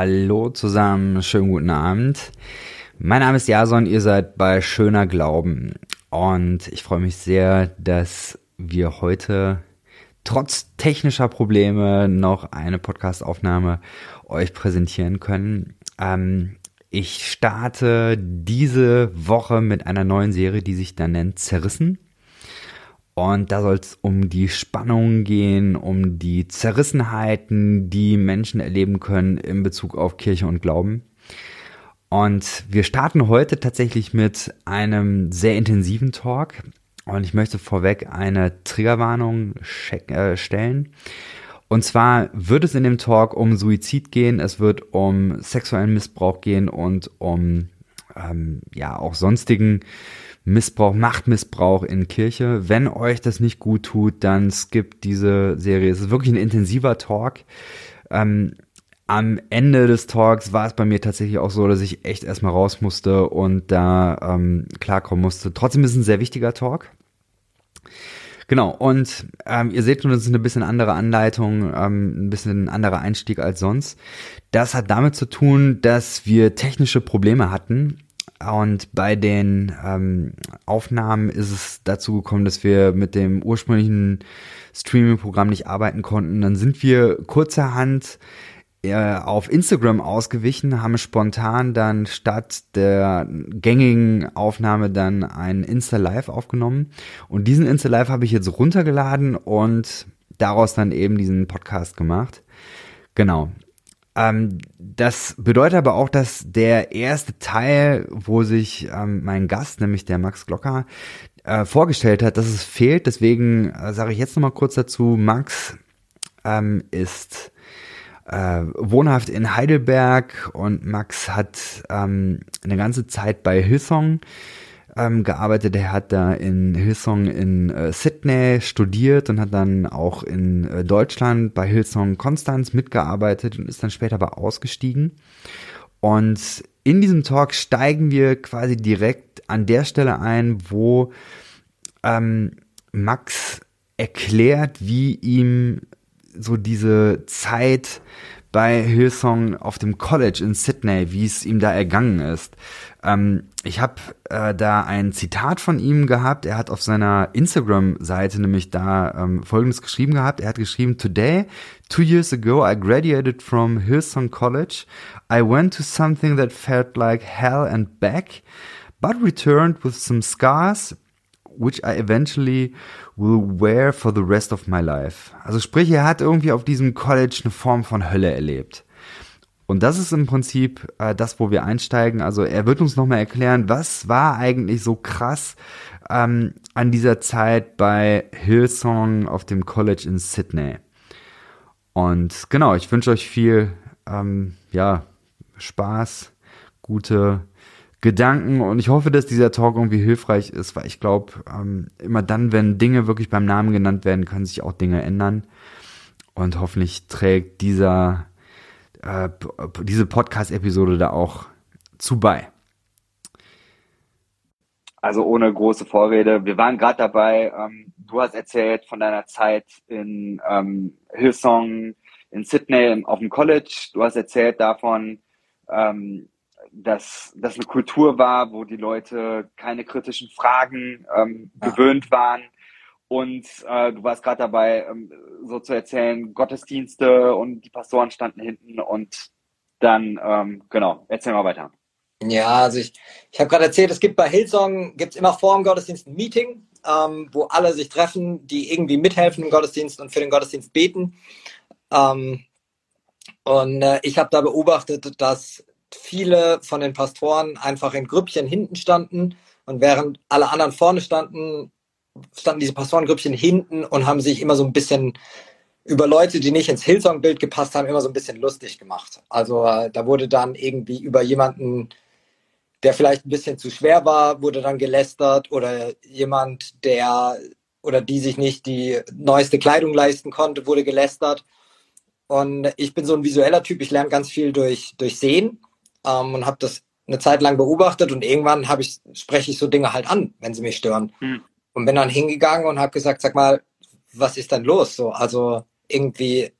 Hallo zusammen, schönen guten Abend. Mein Name ist Jason, ihr seid bei Schöner Glauben und ich freue mich sehr, dass wir heute trotz technischer Probleme noch eine Podcastaufnahme euch präsentieren können. Ähm, ich starte diese Woche mit einer neuen Serie, die sich dann nennt Zerrissen. Und da soll es um die Spannungen gehen, um die Zerrissenheiten, die Menschen erleben können in Bezug auf Kirche und Glauben. Und wir starten heute tatsächlich mit einem sehr intensiven Talk. Und ich möchte vorweg eine Triggerwarnung äh, stellen. Und zwar wird es in dem Talk um Suizid gehen, es wird um sexuellen Missbrauch gehen und um ähm, ja auch sonstigen Missbrauch, Machtmissbrauch in Kirche. Wenn euch das nicht gut tut, dann skippt diese Serie. Es ist wirklich ein intensiver Talk. Ähm, am Ende des Talks war es bei mir tatsächlich auch so, dass ich echt erstmal raus musste und da ähm, klarkommen musste. Trotzdem ist es ein sehr wichtiger Talk. Genau, und ähm, ihr seht schon, das ist eine bisschen andere Anleitung, ähm, ein bisschen anderer Einstieg als sonst. Das hat damit zu tun, dass wir technische Probleme hatten und bei den ähm, Aufnahmen ist es dazu gekommen, dass wir mit dem ursprünglichen Streaming-Programm nicht arbeiten konnten. Dann sind wir kurzerhand äh, auf Instagram ausgewichen, haben spontan dann statt der gängigen Aufnahme dann ein Insta-Live aufgenommen. Und diesen Insta-Live habe ich jetzt runtergeladen und daraus dann eben diesen Podcast gemacht. Genau. Ähm, das bedeutet aber auch, dass der erste Teil, wo sich ähm, mein Gast, nämlich der Max Glocker, äh, vorgestellt hat, dass es fehlt. Deswegen äh, sage ich jetzt nochmal kurz dazu. Max ähm, ist äh, wohnhaft in Heidelberg und Max hat ähm, eine ganze Zeit bei Hillsong ähm, gearbeitet. Er hat da in Hillsong in äh, Sydney studiert und hat dann auch in äh, Deutschland bei Hillsong Konstanz mitgearbeitet und ist dann später aber ausgestiegen. Und in diesem Talk steigen wir quasi direkt an der Stelle ein, wo ähm, Max erklärt, wie ihm so diese Zeit bei Hillsong auf dem College in Sydney, wie es ihm da ergangen ist. Ähm, ich habe äh, da ein Zitat von ihm gehabt. Er hat auf seiner Instagram-Seite nämlich da ähm, Folgendes geschrieben gehabt. Er hat geschrieben, Today, two years ago, I graduated from Hillsong College. I went to something that felt like hell and back, but returned with some scars, which I eventually will wear for the rest of my life. Also sprich, er hat irgendwie auf diesem College eine Form von Hölle erlebt. Und das ist im Prinzip äh, das, wo wir einsteigen. Also er wird uns nochmal erklären, was war eigentlich so krass ähm, an dieser Zeit bei Hillsong auf dem College in Sydney. Und genau, ich wünsche euch viel ähm, ja, Spaß, gute Gedanken und ich hoffe, dass dieser Talk irgendwie hilfreich ist, weil ich glaube, ähm, immer dann, wenn Dinge wirklich beim Namen genannt werden, können sich auch Dinge ändern. Und hoffentlich trägt dieser äh, diese Podcast-Episode da auch zu bei. Also ohne große Vorrede. Wir waren gerade dabei. Ähm, du hast erzählt von deiner Zeit in ähm, Hillsong, in Sydney auf dem College. Du hast erzählt davon, ähm, dass das eine Kultur war, wo die Leute keine kritischen Fragen ähm, ja. gewöhnt waren. Und äh, du warst gerade dabei, ähm, so zu erzählen, Gottesdienste und die Pastoren standen hinten und dann, ähm, genau, erzähl mal weiter. Ja, also ich, ich habe gerade erzählt, es gibt bei Hillsong, gibt es immer vor dem Gottesdienst ein Meeting, ähm, wo alle sich treffen, die irgendwie mithelfen im Gottesdienst und für den Gottesdienst beten. Ähm, und äh, ich habe da beobachtet, dass viele von den Pastoren einfach in Grüppchen hinten standen und während alle anderen vorne standen, standen diese Pastorengrüppchen hinten und haben sich immer so ein bisschen über Leute, die nicht ins Hillsong-Bild gepasst haben, immer so ein bisschen lustig gemacht. Also äh, da wurde dann irgendwie über jemanden, der vielleicht ein bisschen zu schwer war, wurde dann gelästert oder jemand, der oder die sich nicht die neueste Kleidung leisten konnte, wurde gelästert. Und ich bin so ein visueller Typ, ich lerne ganz viel durch, durch Sehen ähm, und habe das eine Zeit lang beobachtet und irgendwann habe ich, spreche ich so Dinge halt an, wenn sie mich stören. Mhm. Und bin dann hingegangen und habe gesagt, sag mal, was ist denn los? So, also irgendwie,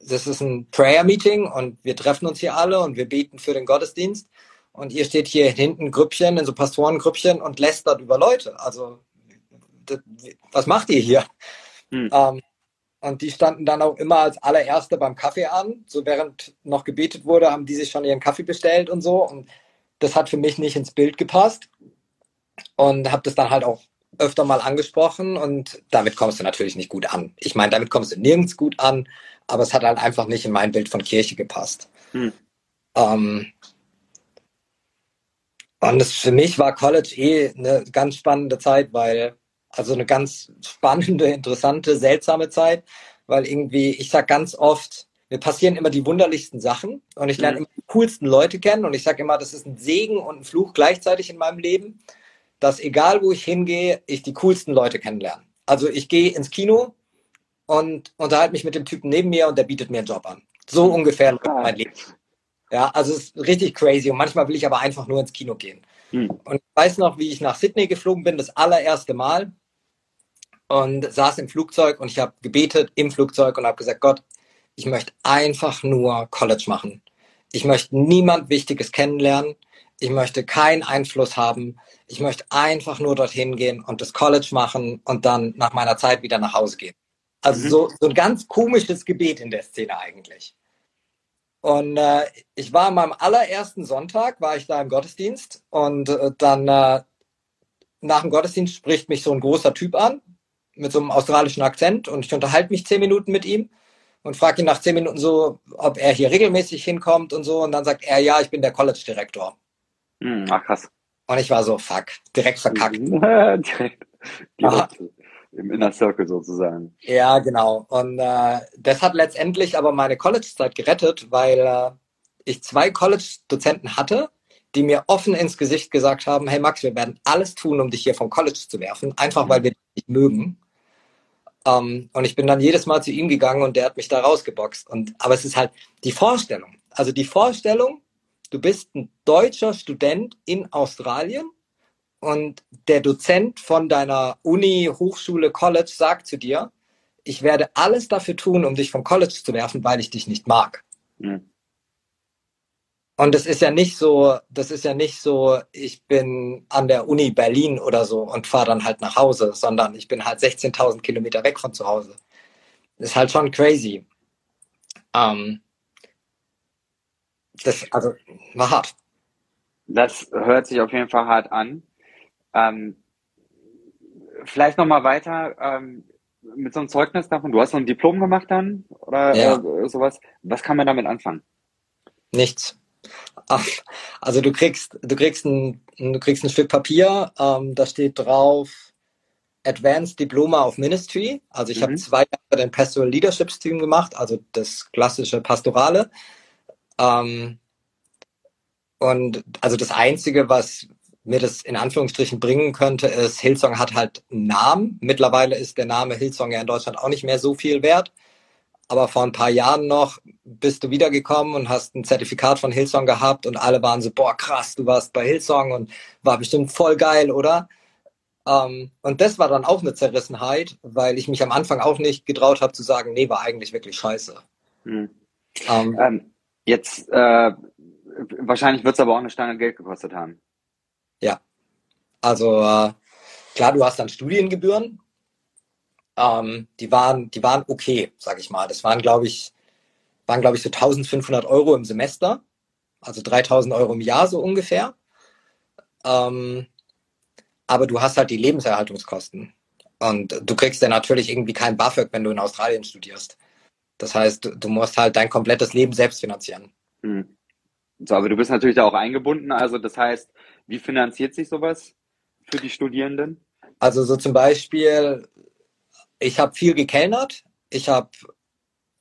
das ist ein Prayer-Meeting und wir treffen uns hier alle und wir beten für den Gottesdienst. Und ihr steht hier hinten Grüppchen, in so Pastorengrüppchen und lästert über Leute. Also, das, was macht ihr hier? Hm. Ähm, und die standen dann auch immer als allererste beim Kaffee an. So während noch gebetet wurde, haben die sich schon ihren Kaffee bestellt und so. Und das hat für mich nicht ins Bild gepasst. Und habe das dann halt auch öfter mal angesprochen. Und damit kommst du natürlich nicht gut an. Ich meine, damit kommst du nirgends gut an. Aber es hat halt einfach nicht in mein Bild von Kirche gepasst. Hm. Ähm, und das, für mich war College eh eine ganz spannende Zeit, weil, also eine ganz spannende, interessante, seltsame Zeit, weil irgendwie, ich sag ganz oft, mir passieren immer die wunderlichsten Sachen und ich lerne mhm. immer die coolsten Leute kennen und ich sage immer, das ist ein Segen und ein Fluch gleichzeitig in meinem Leben, dass egal wo ich hingehe, ich die coolsten Leute kennenlerne. Also ich gehe ins Kino und unterhalte mich mit dem Typen neben mir und der bietet mir einen Job an. So ungefähr läuft mein Leben. Ja, also es ist richtig crazy und manchmal will ich aber einfach nur ins Kino gehen. Hm. Und ich weiß noch, wie ich nach Sydney geflogen bin, das allererste Mal und saß im Flugzeug und ich habe gebetet im Flugzeug und habe gesagt, Gott, ich möchte einfach nur College machen. Ich möchte niemand Wichtiges kennenlernen. Ich möchte keinen Einfluss haben. Ich möchte einfach nur dorthin gehen und das College machen und dann nach meiner Zeit wieder nach Hause gehen. Also mhm. so, so ein ganz komisches Gebet in der Szene eigentlich. Und äh, ich war an meinem allerersten Sonntag, war ich da im Gottesdienst und äh, dann äh, nach dem Gottesdienst spricht mich so ein großer Typ an mit so einem australischen Akzent und ich unterhalte mich zehn Minuten mit ihm und frage ihn nach zehn Minuten so, ob er hier regelmäßig hinkommt und so und dann sagt er, ja, ich bin der College-Direktor. Hm, ach krass. Und ich war so, fuck, direkt verkackt. direkt, direkt im Inner Circle sozusagen. Ja, genau. Und äh, das hat letztendlich aber meine College-Zeit gerettet, weil äh, ich zwei College-Dozenten hatte, die mir offen ins Gesicht gesagt haben, hey Max, wir werden alles tun, um dich hier vom College zu werfen, einfach weil wir dich nicht mögen. Um, ähm, und ich bin dann jedes Mal zu ihm gegangen und der hat mich da rausgeboxt. Und, aber es ist halt die Vorstellung. Also die Vorstellung, du bist ein deutscher Student in Australien und der Dozent von deiner Uni, Hochschule, College sagt zu dir, ich werde alles dafür tun, um dich vom College zu werfen, weil ich dich nicht mag. Mhm. Und das ist ja nicht so, das ist ja nicht so, ich bin an der Uni Berlin oder so und fahre dann halt nach Hause, sondern ich bin halt 16.000 Kilometer weg von zu Hause. Das ist halt schon crazy. Ähm, das, also, war hart. Das hört sich auf jeden Fall hart an. Ähm, vielleicht nochmal weiter ähm, mit so einem Zeugnis davon. Du hast so ein Diplom gemacht dann oder ja. äh, sowas. Was kann man damit anfangen? Nichts. Also du kriegst, du kriegst ein, du kriegst ein Stück Papier, ähm, da steht drauf Advanced Diploma of Ministry. Also ich mhm. habe zwei Jahre den Pastoral Leadership Team gemacht, also das klassische Pastorale. Ähm, und also das Einzige, was, mir das in Anführungsstrichen bringen könnte, ist, Hillsong hat halt einen Namen. Mittlerweile ist der Name Hillsong ja in Deutschland auch nicht mehr so viel wert. Aber vor ein paar Jahren noch bist du wiedergekommen und hast ein Zertifikat von Hillsong gehabt und alle waren so, boah, krass, du warst bei Hillsong und war bestimmt voll geil, oder? Ähm, und das war dann auch eine Zerrissenheit, weil ich mich am Anfang auch nicht getraut habe zu sagen, nee, war eigentlich wirklich scheiße. Hm. Ähm, ähm, jetzt, äh, wahrscheinlich wird es aber auch eine Stange Geld gekostet haben. Ja. Also äh, klar, du hast dann Studiengebühren. Ähm, die waren, die waren okay, sag ich mal. Das waren, glaube ich, waren glaube ich so 1500 Euro im Semester, also 3000 Euro im Jahr so ungefähr. Ähm, aber du hast halt die Lebenserhaltungskosten. Und du kriegst ja natürlich irgendwie kein BAföG, wenn du in Australien studierst. Das heißt, du musst halt dein komplettes Leben selbst finanzieren. Mhm. So, aber du bist natürlich da auch eingebunden. Also das heißt, wie finanziert sich sowas für die Studierenden? Also so zum Beispiel, ich habe viel gekellnert. Ich habe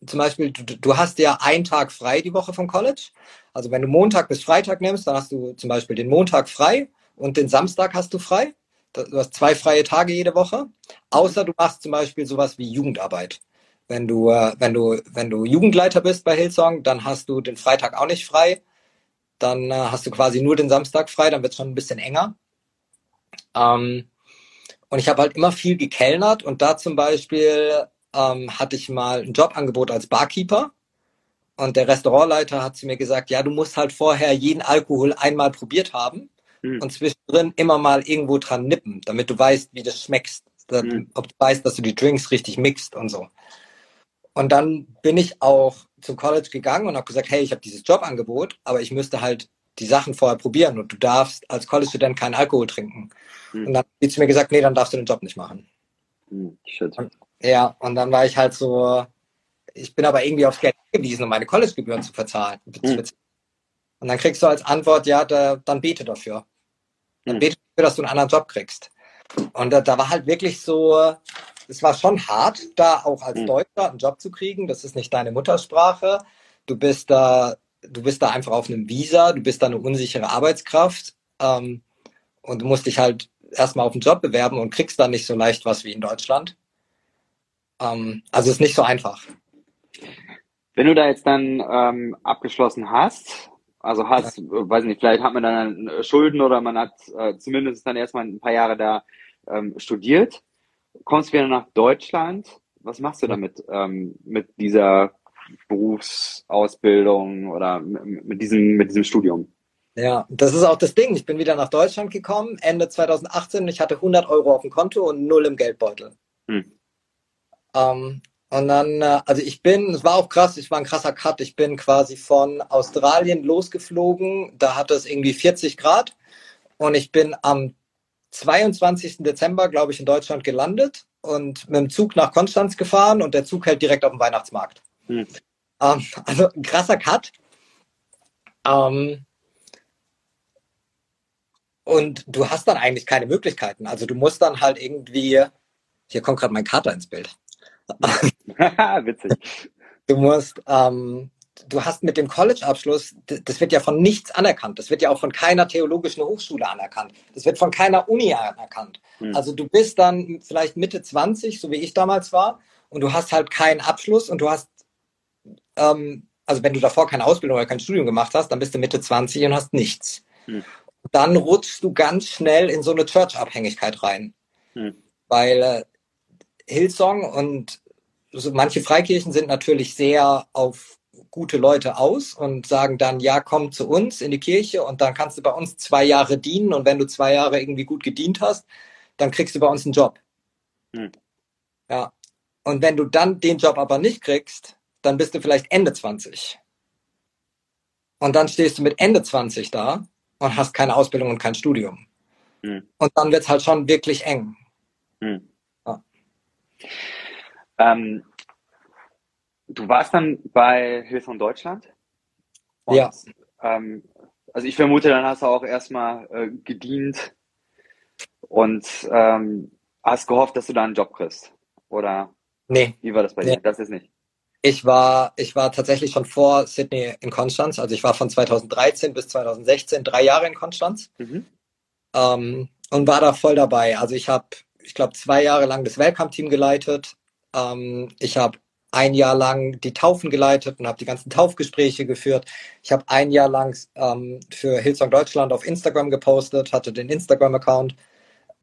zum Beispiel, du, du, hast ja einen Tag frei die Woche vom College. Also wenn du Montag bis Freitag nimmst, dann hast du zum Beispiel den Montag frei und den Samstag hast du frei. Du hast zwei freie Tage jede Woche. Außer du machst zum Beispiel sowas wie Jugendarbeit. Wenn du, äh, wenn du, wenn du Jugendleiter bist bei Hillsong, dann hast du den Freitag auch nicht frei dann äh, hast du quasi nur den Samstag frei, dann wird es schon ein bisschen enger. Ähm, und ich habe halt immer viel gekellnert und da zum Beispiel ähm, hatte ich mal ein Jobangebot als Barkeeper Und der Restaurantleiter hat zu mir gesagt, ja, du musst halt vorher jeden Alkohol einmal probiert haben hm. und zwischendrin immer mal irgendwo dran nippen, damit du weißt, wie das schmeckst. Hm. Ob du weißt, dass du die Drinks richtig mixt und so. Und dann bin ich auch zum College gegangen und habe gesagt, hey, ich habe dieses Jobangebot, aber ich müsste halt die Sachen vorher probieren und du darfst als College-Student keinen Alkohol trinken. Hm. Und dann hat sie mir gesagt, nee, dann darfst du den Job nicht machen. Hm, shit. Und, ja, und dann war ich halt so, ich bin aber irgendwie aufs Geld angewiesen, um meine College-Gebühren zu verzahlen. Hm. Und dann kriegst du als Antwort, ja, da, dann bete dafür. Dann hm. bete dafür, dass du einen anderen Job kriegst. Und da, da war halt wirklich so, es war schon hart, da auch als mhm. Deutscher einen Job zu kriegen. Das ist nicht deine Muttersprache. Du bist da, du bist da einfach auf einem Visa, du bist da eine unsichere Arbeitskraft ähm, und du musst dich halt erstmal auf einen Job bewerben und kriegst dann nicht so leicht was wie in Deutschland. Ähm, also ist nicht so einfach. Wenn du da jetzt dann ähm, abgeschlossen hast, also hast, ja. weiß nicht, vielleicht hat man dann Schulden oder man hat äh, zumindest dann erstmal ein paar Jahre da ähm, studiert kommst wieder nach Deutschland. Was machst du damit, ähm, mit dieser Berufsausbildung oder mit diesem, mit diesem Studium? Ja, das ist auch das Ding. Ich bin wieder nach Deutschland gekommen, Ende 2018 und ich hatte 100 Euro auf dem Konto und null im Geldbeutel. Hm. Ähm, und dann, äh, also ich bin, es war auch krass, es war ein krasser Cut. Ich bin quasi von Australien losgeflogen, da hatte es irgendwie 40 Grad und ich bin am 22. Dezember, glaube ich, in Deutschland gelandet und mit dem Zug nach Konstanz gefahren und der Zug hält direkt auf dem Weihnachtsmarkt. Hm. Ähm, also ein krasser Cut. Ähm, und du hast dann eigentlich keine Möglichkeiten. Also du musst dann halt irgendwie, hier kommt gerade mein Kater ins Bild. Witzig. Du musst, ähm, du hast mit dem College-Abschluss, das wird ja von nichts anerkannt. Das wird ja auch von keiner theologischen Hochschule anerkannt. Das wird von keiner Uni anerkannt. Mhm. Also du bist dann vielleicht Mitte 20, so wie ich damals war, und du hast halt keinen Abschluss und du hast, ähm, also wenn du davor keine Ausbildung oder kein Studium gemacht hast, dann bist du Mitte 20 und hast nichts. Mhm. Dann rutschst du ganz schnell in so eine Church-Abhängigkeit rein. Mhm. Weil äh, Hillsong und so manche Freikirchen sind natürlich sehr auf gute Leute aus und sagen dann, ja, komm zu uns in die Kirche und dann kannst du bei uns zwei Jahre dienen und wenn du zwei Jahre irgendwie gut gedient hast, dann kriegst du bei uns einen Job. Hm. Ja. Und wenn du dann den Job aber nicht kriegst, dann bist du vielleicht Ende 20. Und dann stehst du mit Ende 20 da und hast keine Ausbildung und kein Studium. Hm. Und dann wird es halt schon wirklich eng. Hm. Ja. Ähm, Du warst dann bei Hillsong Deutschland? Und, ja. Ähm, also ich vermute, dann hast du auch erstmal äh, gedient und ähm, hast gehofft, dass du da einen Job kriegst. Oder nee. wie war das bei nee. dir? Das ist nicht. Ich war, ich war tatsächlich schon vor Sydney in Konstanz. Also ich war von 2013 bis 2016 drei Jahre in Konstanz mhm. ähm, und war da voll dabei. Also ich habe, ich glaube, zwei Jahre lang das Welcome-Team geleitet. Ähm, ich habe ein Jahr lang die Taufen geleitet und habe die ganzen Taufgespräche geführt. Ich habe ein Jahr lang ähm, für Hillsong Deutschland auf Instagram gepostet, hatte den Instagram-Account.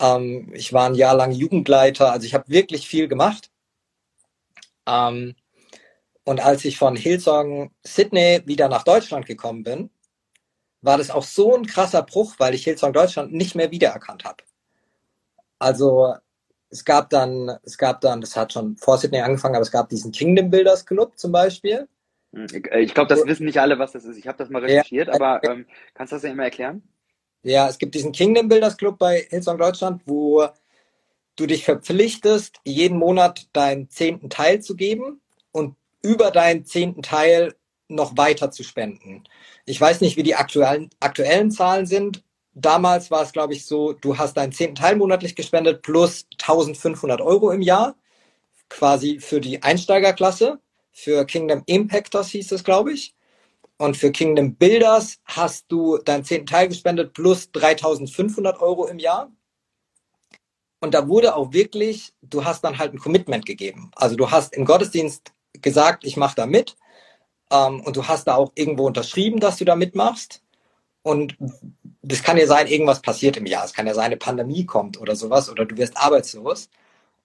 Ähm, ich war ein Jahr lang Jugendleiter, also ich habe wirklich viel gemacht. Ähm, und als ich von Hillsong Sydney wieder nach Deutschland gekommen bin, war das auch so ein krasser Bruch, weil ich Hillsong Deutschland nicht mehr wiedererkannt habe. Also es gab dann, es gab dann, das hat schon vor Sydney angefangen, aber es gab diesen Kingdom Builders Club zum Beispiel. Hm, ich glaube, das wissen nicht alle, was das ist. Ich habe das mal recherchiert, ja, aber ähm, kannst du das ja immer erklären? Ja, es gibt diesen Kingdom Builders Club bei Hillsong Deutschland, wo du dich verpflichtest, jeden Monat deinen zehnten Teil zu geben und über deinen zehnten Teil noch weiter zu spenden. Ich weiß nicht, wie die aktuellen, aktuellen Zahlen sind, damals war es, glaube ich, so, du hast deinen zehnten Teil monatlich gespendet plus 1500 Euro im Jahr, quasi für die Einsteigerklasse. Für Kingdom Impactors hieß es, glaube ich. Und für Kingdom Builders hast du deinen zehnten Teil gespendet plus 3500 Euro im Jahr. Und da wurde auch wirklich, du hast dann halt ein Commitment gegeben. Also du hast im Gottesdienst gesagt, ich mache da mit. Ähm, und du hast da auch irgendwo unterschrieben, dass du da mitmachst. Und das kann ja sein, irgendwas passiert im Jahr. Es kann ja sein, eine Pandemie kommt oder sowas oder du wirst arbeitslos.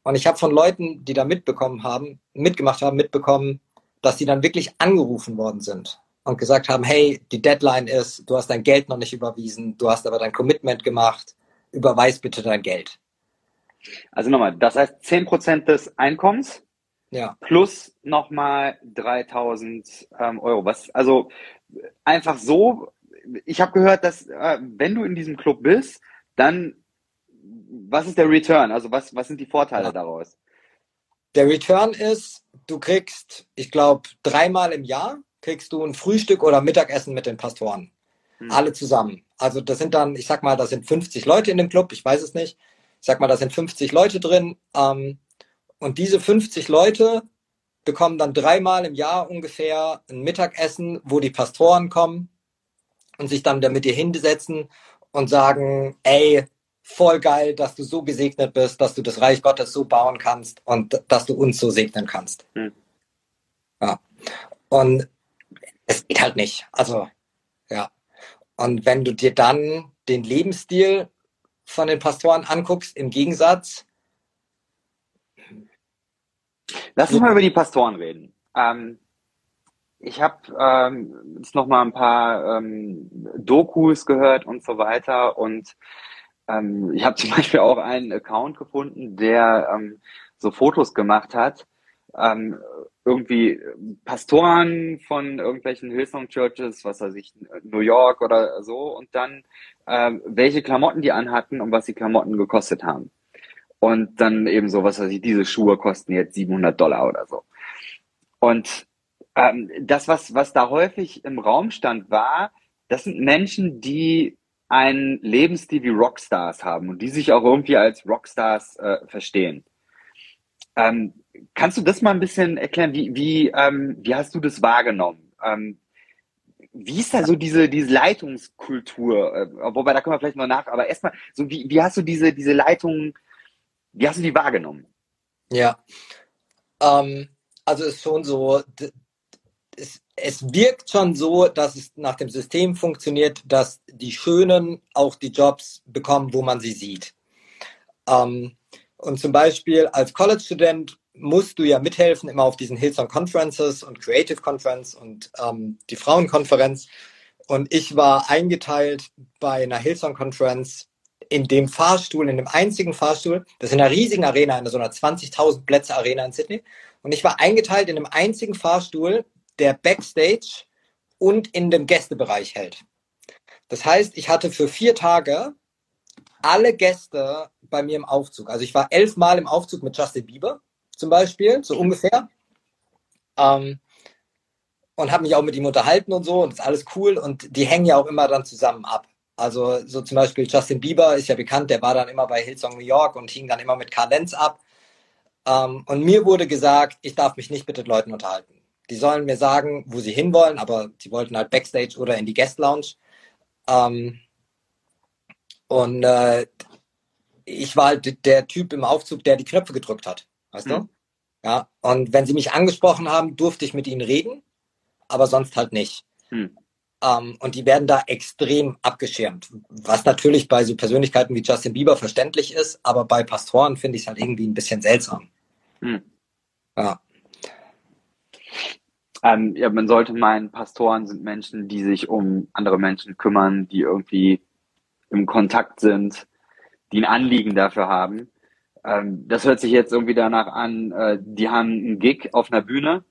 Und ich habe von Leuten, die da mitbekommen haben, mitgemacht haben, mitbekommen, dass die dann wirklich angerufen worden sind und gesagt haben, hey, die Deadline ist, du hast dein Geld noch nicht überwiesen, du hast aber dein Commitment gemacht, überweis bitte dein Geld. Also nochmal, das heißt 10% des Einkommens ja. plus nochmal 3000 ähm, Euro. Was, also einfach so, ich habe gehört, dass äh, wenn du in diesem Club bist, dann was ist der Return? Also was, was sind die Vorteile ja. daraus? Der Return ist, du kriegst, ich glaube, dreimal im Jahr kriegst du ein Frühstück oder Mittagessen mit den Pastoren. Hm. Alle zusammen. Also das sind dann, ich sag mal, da sind 50 Leute in dem Club, ich weiß es nicht. Ich sag mal, da sind 50 Leute drin. Ähm, und diese 50 Leute bekommen dann dreimal im Jahr ungefähr ein Mittagessen, wo die Pastoren kommen und sich dann mit dir hinsetzen und sagen, ey, voll geil, dass du so gesegnet bist, dass du das Reich Gottes so bauen kannst und dass du uns so segnen kannst. Hm. Ja. Und es geht halt nicht. Also, ja. Und wenn du dir dann den Lebensstil von den Pastoren anguckst, im Gegensatz. Lass uns mal über die Pastoren reden. Ähm, ich habe ähm, jetzt noch mal ein paar ähm, Dokus gehört und so weiter und ähm, ich habe zum Beispiel auch einen Account gefunden, der ähm, so Fotos gemacht hat, ähm, irgendwie Pastoren von irgendwelchen Hillsong Churches, was weiß ich, New York oder so, und dann ähm, welche Klamotten die anhatten und was die Klamotten gekostet haben. Und dann eben so, was weiß ich, diese Schuhe kosten jetzt 700 Dollar oder so. Und ähm, das, was, was da häufig im Raum stand, war, das sind Menschen, die einen Lebensstil wie Rockstars haben und die sich auch irgendwie als Rockstars äh, verstehen. Ähm, kannst du das mal ein bisschen erklären? Wie, wie, ähm, wie hast du das wahrgenommen? Ähm, wie ist da so diese, diese Leitungskultur? Äh, wobei, da können wir vielleicht noch nach, aber erstmal, so wie, wie hast du diese, diese Leitung, wie hast du die wahrgenommen? Ja, ähm, also ist schon so, es, es wirkt schon so, dass es nach dem System funktioniert, dass die Schönen auch die Jobs bekommen, wo man sie sieht. Ähm, und zum Beispiel als College-Student musst du ja mithelfen, immer auf diesen Hillsong Conferences und Creative Conference und ähm, die Frauenkonferenz. Und ich war eingeteilt bei einer Hillsong Conference in dem Fahrstuhl, in dem einzigen Fahrstuhl, das ist in einer riesigen Arena, in so einer 20.000 Plätze Arena in Sydney. Und ich war eingeteilt in dem einzigen Fahrstuhl, der Backstage und in dem Gästebereich hält. Das heißt, ich hatte für vier Tage alle Gäste bei mir im Aufzug. Also ich war elfmal im Aufzug mit Justin Bieber zum Beispiel, so ungefähr. Ähm, und habe mich auch mit ihm unterhalten und so und ist alles cool und die hängen ja auch immer dann zusammen ab. Also so zum Beispiel Justin Bieber ist ja bekannt, der war dann immer bei Hillsong New York und hing dann immer mit Carl Lenz ab. Ähm, und mir wurde gesagt, ich darf mich nicht mit den Leuten unterhalten. Die sollen mir sagen, wo sie hinwollen, aber sie wollten halt Backstage oder in die Guest Lounge. Ähm, und äh, ich war halt der Typ im Aufzug, der die Knöpfe gedrückt hat. Weißt mhm. du? Ja. Und wenn sie mich angesprochen haben, durfte ich mit ihnen reden, aber sonst halt nicht. Mhm. Um, und die werden da extrem abgeschirmt. Was natürlich bei so Persönlichkeiten wie Justin Bieber verständlich ist, aber bei Pastoren finde ich es halt irgendwie ein bisschen seltsam. Hm. Ja. Ähm, ja, man sollte meinen, Pastoren sind Menschen, die sich um andere Menschen kümmern, die irgendwie im Kontakt sind, die ein Anliegen dafür haben. Ähm, das hört sich jetzt irgendwie danach an, äh, die haben einen Gig auf einer Bühne.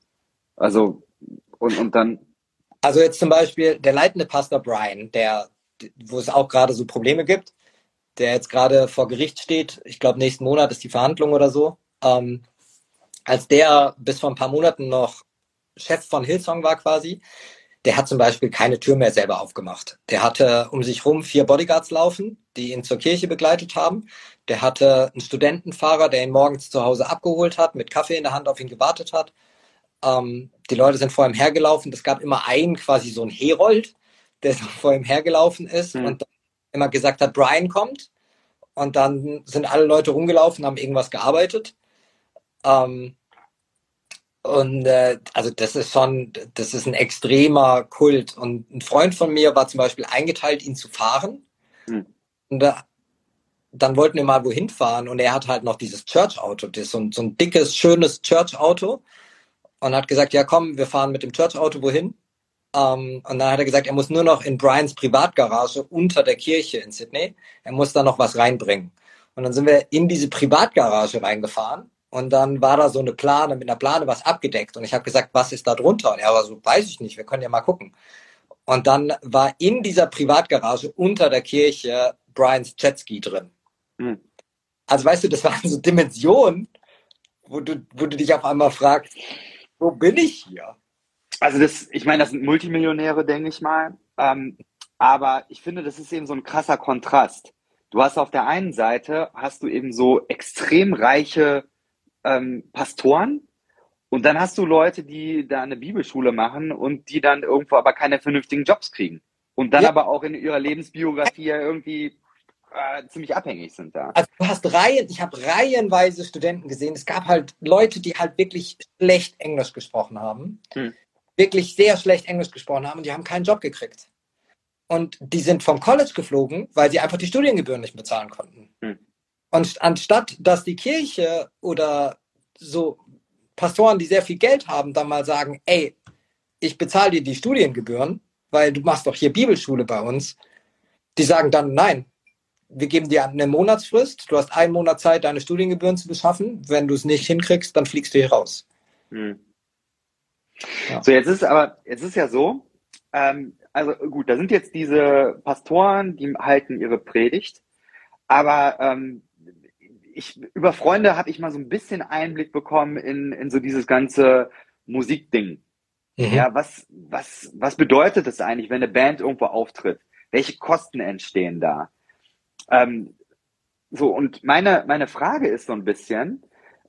Also, und, und dann. Also jetzt zum Beispiel der leitende Pastor Brian, der, wo es auch gerade so Probleme gibt, der jetzt gerade vor Gericht steht. Ich glaube, nächsten Monat ist die Verhandlung oder so. Ähm, als der bis vor ein paar Monaten noch Chef von Hillsong war quasi, der hat zum Beispiel keine Tür mehr selber aufgemacht. Der hatte um sich rum vier Bodyguards laufen, die ihn zur Kirche begleitet haben. Der hatte einen Studentenfahrer, der ihn morgens zu Hause abgeholt hat, mit Kaffee in der Hand auf ihn gewartet hat. Ähm, die Leute sind vor ihm hergelaufen. Es gab immer einen quasi so einen Herold, der so vor ihm hergelaufen ist mhm. und immer gesagt hat, Brian kommt. Und dann sind alle Leute rumgelaufen, haben irgendwas gearbeitet. Ähm, und äh, also das ist schon, das ist ein extremer Kult. Und ein Freund von mir war zum Beispiel eingeteilt, ihn zu fahren. Mhm. Und da, dann wollten wir mal wohin fahren und er hat halt noch dieses Church-Auto, das ist so ein, so ein dickes, schönes Church-Auto. Und hat gesagt, ja komm, wir fahren mit dem Church-Auto wohin. Ähm, und dann hat er gesagt, er muss nur noch in Brians Privatgarage unter der Kirche in Sydney, er muss da noch was reinbringen. Und dann sind wir in diese Privatgarage reingefahren und dann war da so eine Plane, mit einer Plane was abgedeckt. Und ich habe gesagt, was ist da drunter? Und er war so, weiß ich nicht, wir können ja mal gucken. Und dann war in dieser Privatgarage unter der Kirche Brians Jetski drin. Hm. Also weißt du, das waren so Dimensionen, wo du, wo du dich auf einmal fragst, wo bin ich hier? Also das, ich meine, das sind Multimillionäre, denke ich mal. Ähm, aber ich finde, das ist eben so ein krasser Kontrast. Du hast auf der einen Seite hast du eben so extrem reiche ähm, Pastoren und dann hast du Leute, die da eine Bibelschule machen und die dann irgendwo aber keine vernünftigen Jobs kriegen und dann ja. aber auch in ihrer Lebensbiografie irgendwie äh, ziemlich abhängig sind da. Also du hast Reihen, ich habe reihenweise Studenten gesehen. Es gab halt Leute, die halt wirklich schlecht Englisch gesprochen haben, hm. wirklich sehr schlecht Englisch gesprochen haben und die haben keinen Job gekriegt. Und die sind vom College geflogen, weil sie einfach die Studiengebühren nicht bezahlen konnten. Hm. Und anstatt dass die Kirche oder so Pastoren, die sehr viel Geld haben, dann mal sagen, ey, ich bezahle dir die Studiengebühren, weil du machst doch hier Bibelschule bei uns, die sagen dann, nein, wir geben dir eine Monatsfrist, du hast einen Monat Zeit, deine Studiengebühren zu beschaffen. Wenn du es nicht hinkriegst, dann fliegst du hier raus. Hm. Ja. So, jetzt ist aber, jetzt ist ja so, ähm, also gut, da sind jetzt diese Pastoren, die halten ihre Predigt, aber ähm, ich, über Freunde habe ich mal so ein bisschen Einblick bekommen in, in so dieses ganze Musikding. Mhm. Ja, was, was, was bedeutet das eigentlich, wenn eine Band irgendwo auftritt? Welche Kosten entstehen da? Ähm, so, und meine, meine Frage ist so ein bisschen,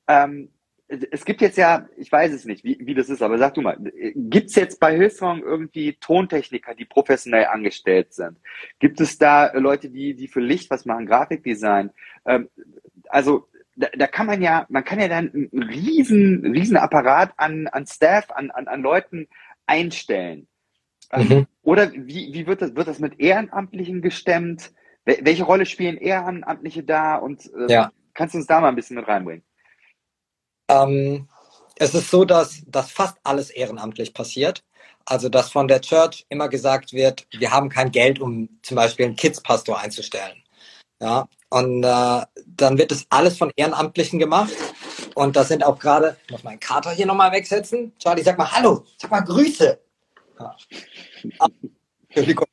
ähm, es gibt jetzt ja, ich weiß es nicht, wie, wie das ist, aber sag du mal, gibt es jetzt bei Hillsong irgendwie Tontechniker, die professionell angestellt sind? Gibt es da Leute, die, die für Licht was machen, Grafikdesign? Ähm, also da, da kann man ja, man kann ja dann einen riesen, riesen Apparat an, an Staff, an, an, an Leuten einstellen. Ähm, mhm. Oder wie, wie wird das, wird das mit Ehrenamtlichen gestemmt? Welche Rolle spielen Ehrenamtliche da? Und äh, ja. kannst du uns da mal ein bisschen mit reinbringen? Ähm, es ist so, dass, dass fast alles ehrenamtlich passiert. Also, dass von der Church immer gesagt wird, wir haben kein Geld, um zum Beispiel einen Kids-Pastor einzustellen. Ja, und äh, dann wird das alles von Ehrenamtlichen gemacht. Und das sind auch gerade, ich muss meinen Kater hier nochmal wegsetzen. Charlie, sag mal Hallo, sag mal Grüße. Ja. Entschuldigung.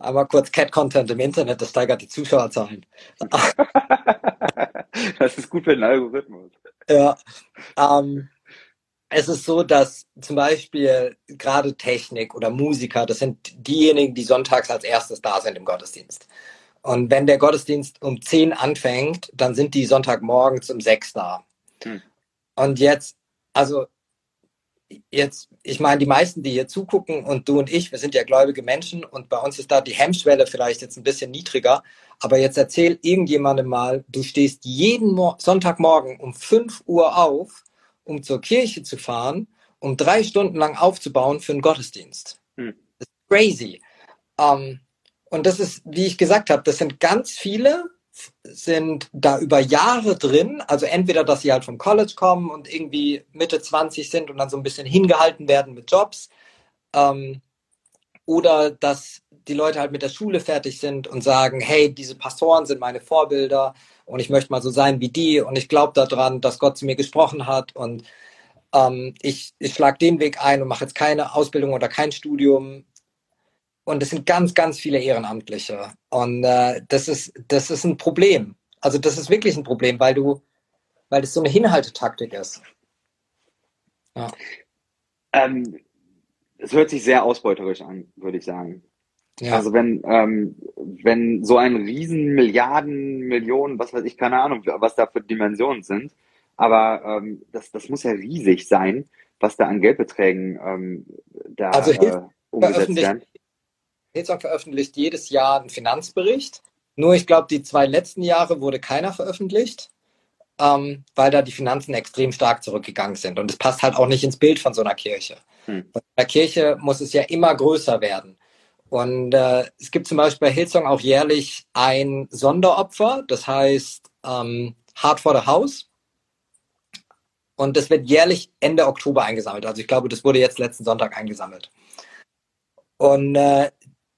Aber kurz Cat-Content im Internet, das steigert die Zuschauerzahlen. das ist gut für den Algorithmus. Ja. Ähm, es ist so, dass zum Beispiel gerade Technik oder Musiker, das sind diejenigen, die sonntags als erstes da sind im Gottesdienst. Und wenn der Gottesdienst um 10 anfängt, dann sind die Sonntagmorgens um 6 da. Hm. Und jetzt, also jetzt, ich meine, die meisten, die hier zugucken und du und ich, wir sind ja gläubige Menschen und bei uns ist da die Hemmschwelle vielleicht jetzt ein bisschen niedriger. Aber jetzt erzähl irgendjemandem mal, du stehst jeden Mo Sonntagmorgen um 5 Uhr auf, um zur Kirche zu fahren, um drei Stunden lang aufzubauen für einen Gottesdienst. Hm. Das ist crazy. Ähm, und das ist, wie ich gesagt habe, das sind ganz viele, sind da über Jahre drin. Also entweder, dass sie halt vom College kommen und irgendwie Mitte 20 sind und dann so ein bisschen hingehalten werden mit Jobs. Ähm, oder dass die Leute halt mit der Schule fertig sind und sagen, hey, diese Pastoren sind meine Vorbilder und ich möchte mal so sein wie die und ich glaube daran, dass Gott zu mir gesprochen hat und ähm, ich, ich schlage den Weg ein und mache jetzt keine Ausbildung oder kein Studium, und es sind ganz, ganz viele Ehrenamtliche. Und äh, das, ist, das ist ein Problem. Also das ist wirklich ein Problem, weil du, weil das so eine Hinhaltetaktik ist. Ja. Ähm, es hört sich sehr ausbeuterisch an, würde ich sagen. Ja. Also wenn, ähm, wenn so ein riesen Milliarden, Millionen, was weiß ich, keine Ahnung, was da für Dimensionen sind, aber ähm, das, das muss ja riesig sein, was da an Geldbeträgen ähm, da also äh, umgesetzt werden. Hillsong veröffentlicht jedes Jahr einen Finanzbericht. Nur ich glaube, die zwei letzten Jahre wurde keiner veröffentlicht, ähm, weil da die Finanzen extrem stark zurückgegangen sind. Und es passt halt auch nicht ins Bild von so einer Kirche. Hm. Bei einer Kirche muss es ja immer größer werden. Und äh, es gibt zum Beispiel bei Hillsong auch jährlich ein Sonderopfer, das heißt ähm, Hard for the House. Und das wird jährlich Ende Oktober eingesammelt. Also ich glaube, das wurde jetzt letzten Sonntag eingesammelt. Und äh,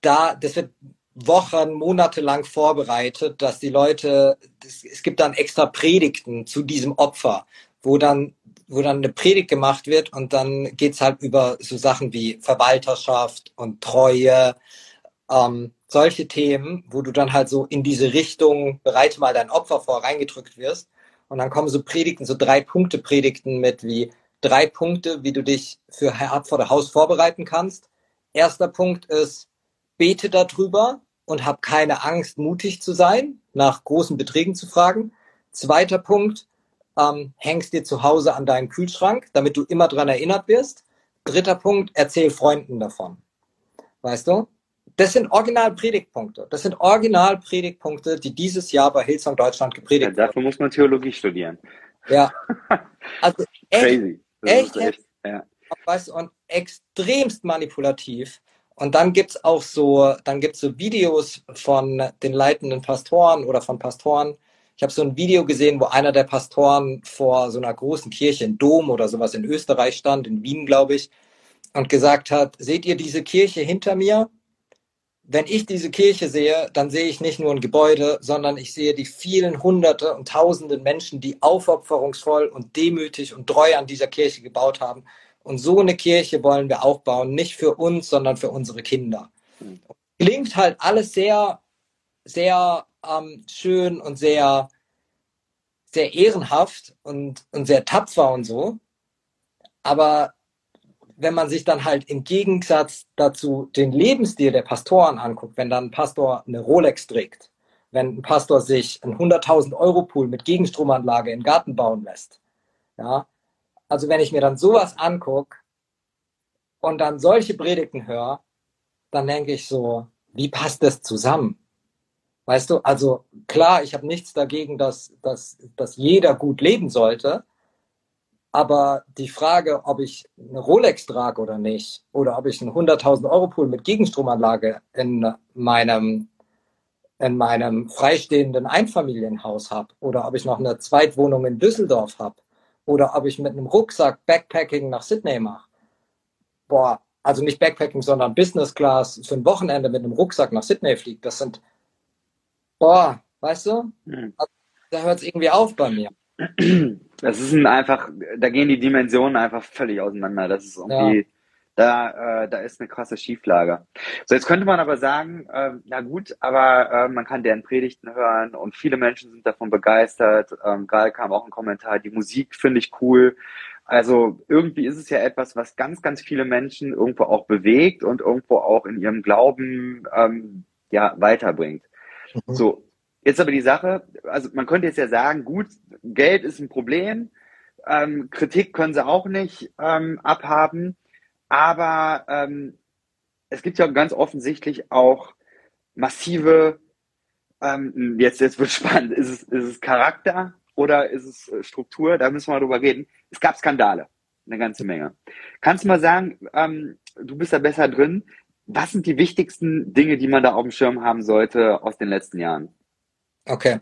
da, das wird Wochen, Monate lang vorbereitet, dass die Leute, das, es gibt dann extra Predigten zu diesem Opfer, wo dann, wo dann eine Predigt gemacht wird und dann geht's halt über so Sachen wie Verwalterschaft und Treue, ähm, solche Themen, wo du dann halt so in diese Richtung, bereite mal dein Opfer vor, reingedrückt wirst. Und dann kommen so Predigten, so drei Punkte Predigten mit wie drei Punkte, wie du dich für vor der Haus vorbereiten kannst. Erster Punkt ist, bete darüber und hab keine Angst, mutig zu sein, nach großen Beträgen zu fragen. Zweiter Punkt, ähm, hängst dir zu Hause an deinen Kühlschrank, damit du immer dran erinnert wirst. Dritter Punkt, erzähl Freunden davon. Weißt du? Das sind Original-Predigtpunkte. Das sind Original-Predigtpunkte, die dieses Jahr bei Hillsong Deutschland gepredigt ja, dafür muss man Theologie studieren. Ja. Also echt, Crazy. Das echt, echt ja. weißt du, und extremst manipulativ. Und dann gibt's auch so, dann gibt's so Videos von den leitenden Pastoren oder von Pastoren. Ich habe so ein Video gesehen, wo einer der Pastoren vor so einer großen Kirche, in Dom oder sowas in Österreich stand, in Wien, glaube ich, und gesagt hat, seht ihr diese Kirche hinter mir? wenn ich diese Kirche sehe, dann sehe ich nicht nur ein Gebäude, sondern ich sehe die vielen Hunderte und Tausenden Menschen, die aufopferungsvoll und demütig und treu an dieser Kirche gebaut haben. Und so eine Kirche wollen wir auch bauen, nicht für uns, sondern für unsere Kinder. Klingt halt alles sehr, sehr ähm, schön und sehr, sehr ehrenhaft und, und sehr tapfer und so. Aber wenn man sich dann halt im Gegensatz dazu den Lebensstil der Pastoren anguckt, wenn dann ein Pastor eine Rolex trägt, wenn ein Pastor sich einen 100.000 Euro Pool mit Gegenstromanlage in den Garten bauen lässt, ja, also wenn ich mir dann sowas angucke und dann solche Predigten höre, dann denke ich so, wie passt das zusammen? Weißt du, also klar, ich habe nichts dagegen, dass, dass, dass jeder gut leben sollte, aber die Frage, ob ich eine Rolex trage oder nicht, oder ob ich einen 100.000 Euro Pool mit Gegenstromanlage in meinem, in meinem freistehenden Einfamilienhaus habe, oder ob ich noch eine Zweitwohnung in Düsseldorf habe, oder ob ich mit einem Rucksack Backpacking nach Sydney mache. Boah, also nicht Backpacking, sondern Business Class für ein Wochenende mit einem Rucksack nach Sydney fliegt. Das sind, boah, weißt du, mhm. da hört es irgendwie auf bei mir. Das ist ein einfach, da gehen die Dimensionen einfach völlig auseinander. Das ist irgendwie, ja. Da, äh, da ist eine krasse Schieflage. So, jetzt könnte man aber sagen, äh, na gut, aber äh, man kann deren Predigten hören und viele Menschen sind davon begeistert. Ähm, gerade kam auch ein Kommentar, die Musik finde ich cool. Also irgendwie ist es ja etwas, was ganz, ganz viele Menschen irgendwo auch bewegt und irgendwo auch in ihrem Glauben ähm, ja weiterbringt. Mhm. So, Jetzt aber die Sache, also man könnte jetzt ja sagen, gut, Geld ist ein Problem, ähm, Kritik können sie auch nicht ähm, abhaben, aber ähm, es gibt ja ganz offensichtlich auch massive, ähm, jetzt, jetzt wird spannend, ist es, ist es Charakter oder ist es äh, Struktur? Da müssen wir mal drüber reden. Es gab Skandale, eine ganze Menge. Kannst du mal sagen, ähm, du bist da besser drin, was sind die wichtigsten Dinge, die man da auf dem Schirm haben sollte aus den letzten Jahren? Okay.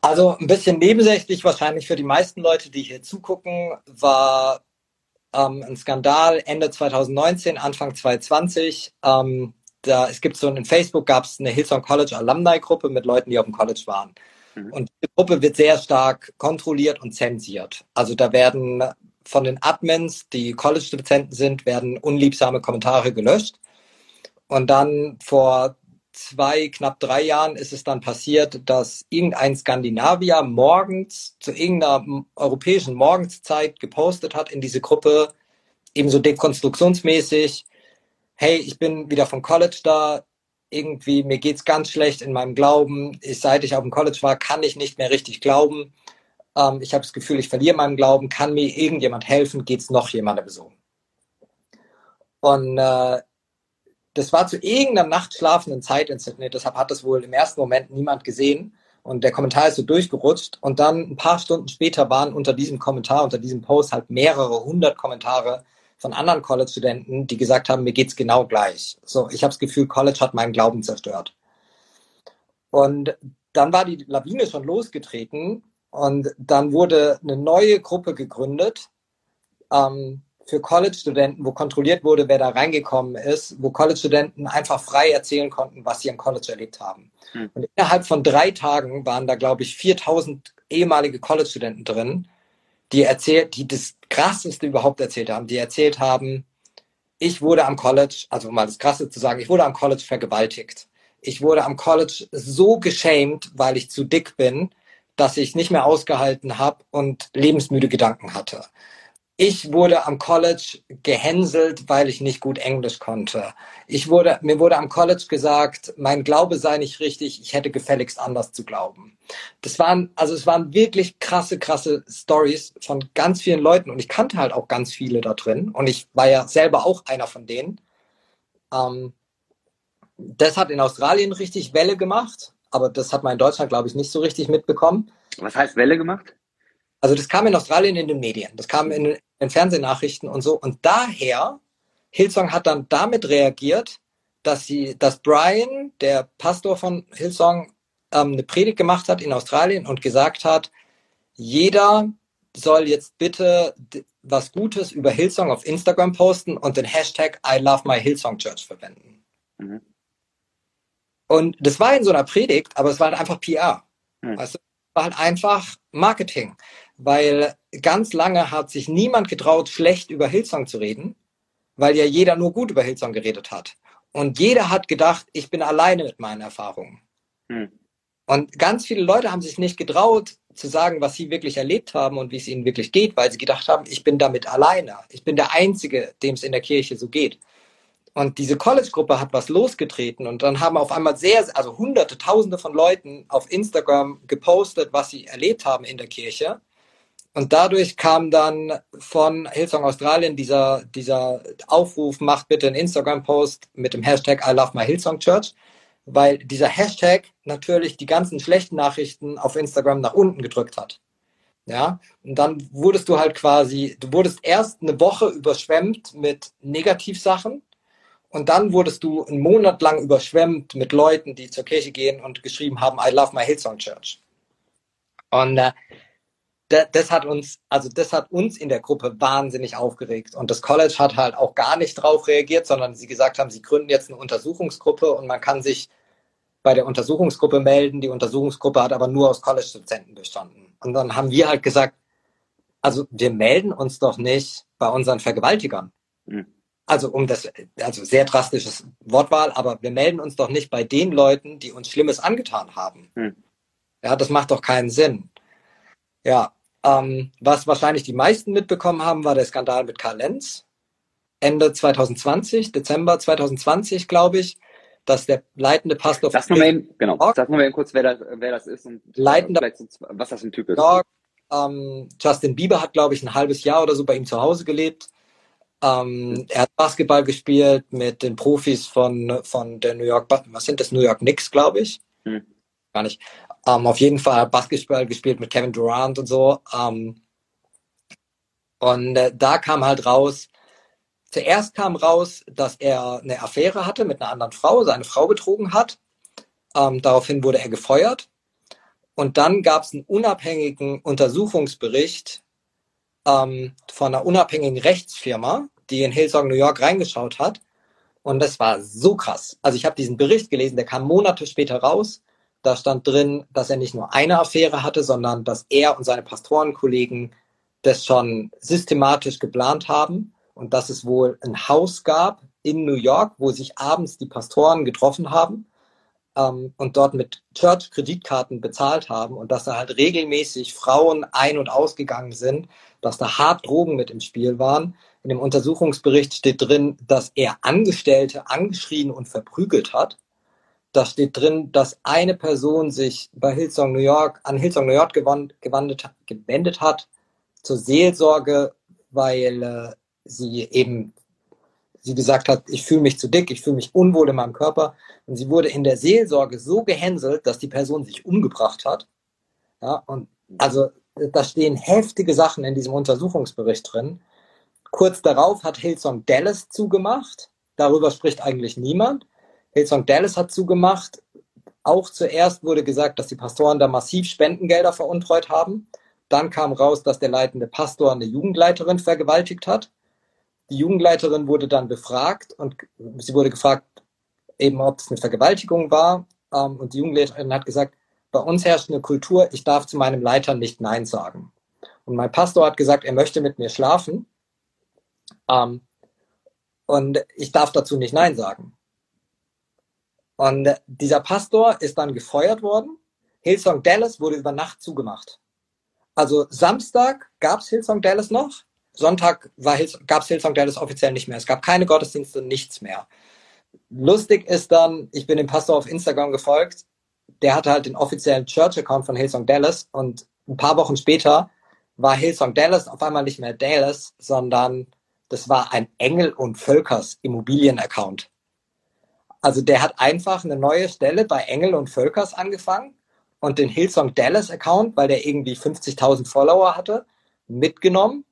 Also ein bisschen nebensächlich wahrscheinlich für die meisten Leute, die hier zugucken, war ähm, ein Skandal Ende 2019, Anfang 2020. Ähm, da, es gibt so in Facebook gab es eine Hillsong College Alumni Gruppe mit Leuten, die auf dem College waren. Mhm. Und die Gruppe wird sehr stark kontrolliert und zensiert. Also da werden von den Admins, die College-Dozenten sind, werden unliebsame Kommentare gelöscht. Und dann vor zwei, knapp drei Jahren ist es dann passiert, dass irgendein Skandinavier morgens zu irgendeiner europäischen Morgenszeit gepostet hat in diese Gruppe, ebenso dekonstruktionsmäßig, hey, ich bin wieder vom College da, irgendwie, mir geht's ganz schlecht in meinem Glauben. Ich, seit ich auf dem College war, kann ich nicht mehr richtig glauben. Ähm, ich habe das Gefühl, ich verliere meinen Glauben. Kann mir irgendjemand helfen? Geht's noch jemandem so? Und äh, das war zu irgendeiner nachtschlafenden Zeit in Sydney, deshalb hat das wohl im ersten Moment niemand gesehen. Und der Kommentar ist so durchgerutscht. Und dann ein paar Stunden später waren unter diesem Kommentar, unter diesem Post halt mehrere hundert Kommentare von anderen College-Studenten, die gesagt haben, mir geht's genau gleich. So, ich habe das Gefühl, College hat meinen Glauben zerstört. Und dann war die Lawine schon losgetreten Und dann wurde eine neue Gruppe gegründet ähm, für College-Studenten, wo kontrolliert wurde, wer da reingekommen ist, wo College-Studenten einfach frei erzählen konnten, was sie am College erlebt haben. Hm. Und innerhalb von drei Tagen waren da, glaube ich, 4000 ehemalige College-Studenten drin, die erzählt, die das Krasseste überhaupt erzählt haben, die erzählt haben, ich wurde am College, also um mal das Krasse zu sagen, ich wurde am College vergewaltigt. Ich wurde am College so geschämt, weil ich zu dick bin, dass ich nicht mehr ausgehalten habe und lebensmüde Gedanken hatte. Ich wurde am College gehänselt, weil ich nicht gut Englisch konnte. Ich wurde, mir wurde am College gesagt, mein Glaube sei nicht richtig, ich hätte gefälligst anders zu glauben. Das waren, also es waren wirklich krasse, krasse Stories von ganz vielen Leuten und ich kannte halt auch ganz viele da drin und ich war ja selber auch einer von denen. Ähm, das hat in Australien richtig Welle gemacht, aber das hat man in Deutschland, glaube ich, nicht so richtig mitbekommen. Was heißt Welle gemacht? Also das kam in Australien in den Medien, das kam in den Fernsehnachrichten und so. Und daher, Hillsong hat dann damit reagiert, dass sie, dass Brian, der Pastor von Hillsong, ähm, eine Predigt gemacht hat in Australien und gesagt hat, jeder soll jetzt bitte was Gutes über Hillsong auf Instagram posten und den Hashtag I love my Hillsong Church verwenden. Mhm. Und das war in so einer Predigt, aber es war halt einfach PR. Mhm. Weißt du? war halt einfach Marketing weil ganz lange hat sich niemand getraut, schlecht über Hillsong zu reden, weil ja jeder nur gut über Hillsong geredet hat. Und jeder hat gedacht, ich bin alleine mit meinen Erfahrungen. Hm. Und ganz viele Leute haben sich nicht getraut zu sagen, was sie wirklich erlebt haben und wie es ihnen wirklich geht, weil sie gedacht haben, ich bin damit alleine. Ich bin der Einzige, dem es in der Kirche so geht. Und diese College-Gruppe hat was losgetreten und dann haben auf einmal sehr, also hunderte, tausende von Leuten auf Instagram gepostet, was sie erlebt haben in der Kirche. Und dadurch kam dann von Hillsong Australien dieser, dieser Aufruf, macht bitte einen Instagram-Post mit dem Hashtag I love my Hillsong Church, weil dieser Hashtag natürlich die ganzen schlechten Nachrichten auf Instagram nach unten gedrückt hat. Ja, und dann wurdest du halt quasi, du wurdest erst eine Woche überschwemmt mit Negativsachen und dann wurdest du einen Monat lang überschwemmt mit Leuten, die zur Kirche gehen und geschrieben haben, I love my Hillsong Church. Und äh, das hat uns, also das hat uns in der Gruppe wahnsinnig aufgeregt. Und das College hat halt auch gar nicht drauf reagiert, sondern sie gesagt haben, sie gründen jetzt eine Untersuchungsgruppe und man kann sich bei der Untersuchungsgruppe melden. Die Untersuchungsgruppe hat aber nur aus College-Dozenten bestanden. Und dann haben wir halt gesagt, also wir melden uns doch nicht bei unseren Vergewaltigern. Mhm. Also um das, also sehr drastisches Wortwahl, aber wir melden uns doch nicht bei den Leuten, die uns Schlimmes angetan haben. Mhm. Ja, das macht doch keinen Sinn. Ja, ähm, was wahrscheinlich die meisten mitbekommen haben, war der Skandal mit Karl Lenz. Ende 2020, Dezember 2020, glaube ich, dass der leitende Pastor Sag mal eben, genau, sag mal eben kurz, wer das, wer das ist und leitender, was das für ein Typ ist. Ähm, Justin Bieber hat, glaube ich, ein halbes Jahr oder so bei ihm zu Hause gelebt. Ähm. Er hat Basketball gespielt mit den Profis von, von der New York, was sind das, New York Knicks, glaube ich. Mhm. Gar nicht. Ähm, auf jeden Fall Basketball gespielt mit Kevin Durant und so. Ähm, und äh, da kam halt raus, zuerst kam raus, dass er eine Affäre hatte mit einer anderen Frau, seine Frau betrogen hat. Ähm, daraufhin wurde er gefeuert. Und dann gab es einen unabhängigen Untersuchungsbericht ähm, von einer unabhängigen Rechtsfirma, die in Hillsong, New York reingeschaut hat. Und das war so krass. Also ich habe diesen Bericht gelesen, der kam Monate später raus. Da stand drin, dass er nicht nur eine Affäre hatte, sondern dass er und seine Pastorenkollegen das schon systematisch geplant haben und dass es wohl ein Haus gab in New York, wo sich abends die Pastoren getroffen haben ähm, und dort mit Church-Kreditkarten bezahlt haben und dass da halt regelmäßig Frauen ein- und ausgegangen sind, dass da hart Drogen mit im Spiel waren. In dem Untersuchungsbericht steht drin, dass er Angestellte angeschrien und verprügelt hat da steht drin, dass eine Person sich bei Hillsong New York an Hillsong New York gewandt, gewendet hat zur Seelsorge, weil äh, sie eben sie gesagt hat, ich fühle mich zu dick, ich fühle mich unwohl in meinem Körper. Und sie wurde in der Seelsorge so gehänselt, dass die Person sich umgebracht hat. Ja, und also da stehen heftige Sachen in diesem Untersuchungsbericht drin. Kurz darauf hat Hillsong Dallas zugemacht. Darüber spricht eigentlich niemand. Hillsong Dallas hat zugemacht. auch zuerst wurde gesagt, dass die Pastoren da massiv Spendengelder veruntreut haben. Dann kam raus, dass der leitende Pastor eine Jugendleiterin vergewaltigt hat. Die Jugendleiterin wurde dann befragt und sie wurde gefragt, eben ob es eine Vergewaltigung war. Ähm, und die Jugendleiterin hat gesagt, bei uns herrscht eine Kultur, ich darf zu meinem Leiter nicht Nein sagen. Und mein Pastor hat gesagt, er möchte mit mir schlafen. Ähm, und ich darf dazu nicht Nein sagen. Und dieser Pastor ist dann gefeuert worden. Hillsong Dallas wurde über Nacht zugemacht. Also Samstag gab es Hillsong Dallas noch, Sonntag gab es Hillsong Dallas offiziell nicht mehr. Es gab keine Gottesdienste, nichts mehr. Lustig ist dann, ich bin dem Pastor auf Instagram gefolgt, der hatte halt den offiziellen Church-Account von Hillsong Dallas und ein paar Wochen später war Hillsong Dallas auf einmal nicht mehr Dallas, sondern das war ein Engel und Völkers Immobilien-Account. Also der hat einfach eine neue Stelle bei Engel und Völkers angefangen und den Hillsong Dallas Account, weil der irgendwie 50.000 Follower hatte, mitgenommen.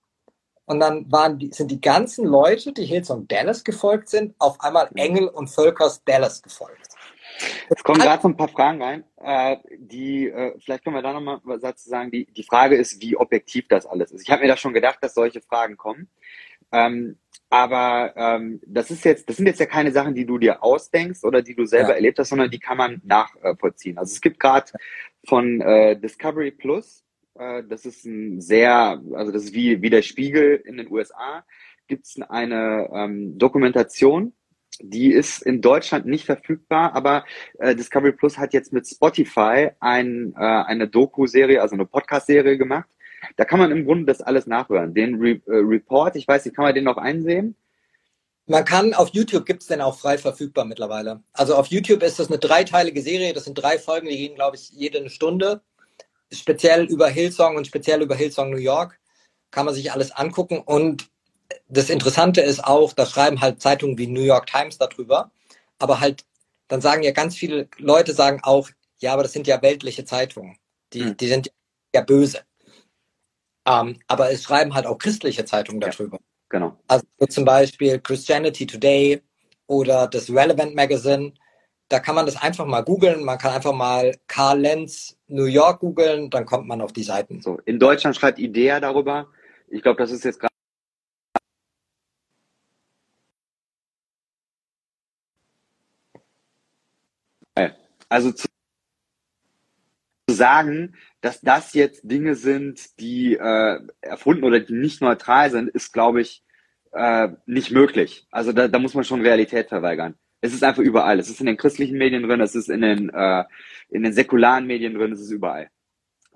Und dann waren die, sind die ganzen Leute, die Hillsong Dallas gefolgt sind, auf einmal Engel und Völkers Dallas gefolgt. Es kommen gerade so ein paar Fragen rein. Äh, die, äh, vielleicht können wir da nochmal was dazu sagen. Die, die Frage ist, wie objektiv das alles ist. Ich habe mir da schon gedacht, dass solche Fragen kommen. Ähm, aber ähm, das ist jetzt, das sind jetzt ja keine Sachen, die du dir ausdenkst oder die du selber ja. erlebt hast, sondern die kann man nachvollziehen. Also es gibt gerade von äh, Discovery Plus, äh, das ist ein sehr, also das ist wie, wie der Spiegel in den USA, gibt es eine ähm, Dokumentation, die ist in Deutschland nicht verfügbar, aber äh, Discovery Plus hat jetzt mit Spotify ein, äh, eine Doku-Serie, also eine Podcast-Serie gemacht, da kann man im Grunde das alles nachhören. Den Re äh, Report, ich weiß nicht, kann man den noch einsehen? Man kann auf YouTube gibt es den auch frei verfügbar mittlerweile. Also auf YouTube ist das eine dreiteilige Serie. Das sind drei Folgen, die gehen, glaube ich, jede eine Stunde. Speziell über Hillsong und speziell über Hillsong New York kann man sich alles angucken. Und das Interessante ist auch, da schreiben halt Zeitungen wie New York Times darüber. Aber halt, dann sagen ja ganz viele Leute sagen auch, ja, aber das sind ja weltliche Zeitungen. Die, hm. die sind ja böse. Ähm, aber es schreiben halt auch christliche Zeitungen darüber. Ja, genau. Also zum Beispiel Christianity Today oder das Relevant Magazine. Da kann man das einfach mal googeln. Man kann einfach mal Karl Lenz New York googeln, dann kommt man auf die Seiten. So, in Deutschland schreibt IDEA darüber. Ich glaube, das ist jetzt gerade also zu sagen, dass das jetzt Dinge sind, die äh, erfunden oder die nicht neutral sind, ist, glaube ich, äh, nicht möglich. Also da, da muss man schon Realität verweigern. Es ist einfach überall. Es ist in den christlichen Medien drin, es ist in den, äh, in den säkularen Medien drin, es ist überall.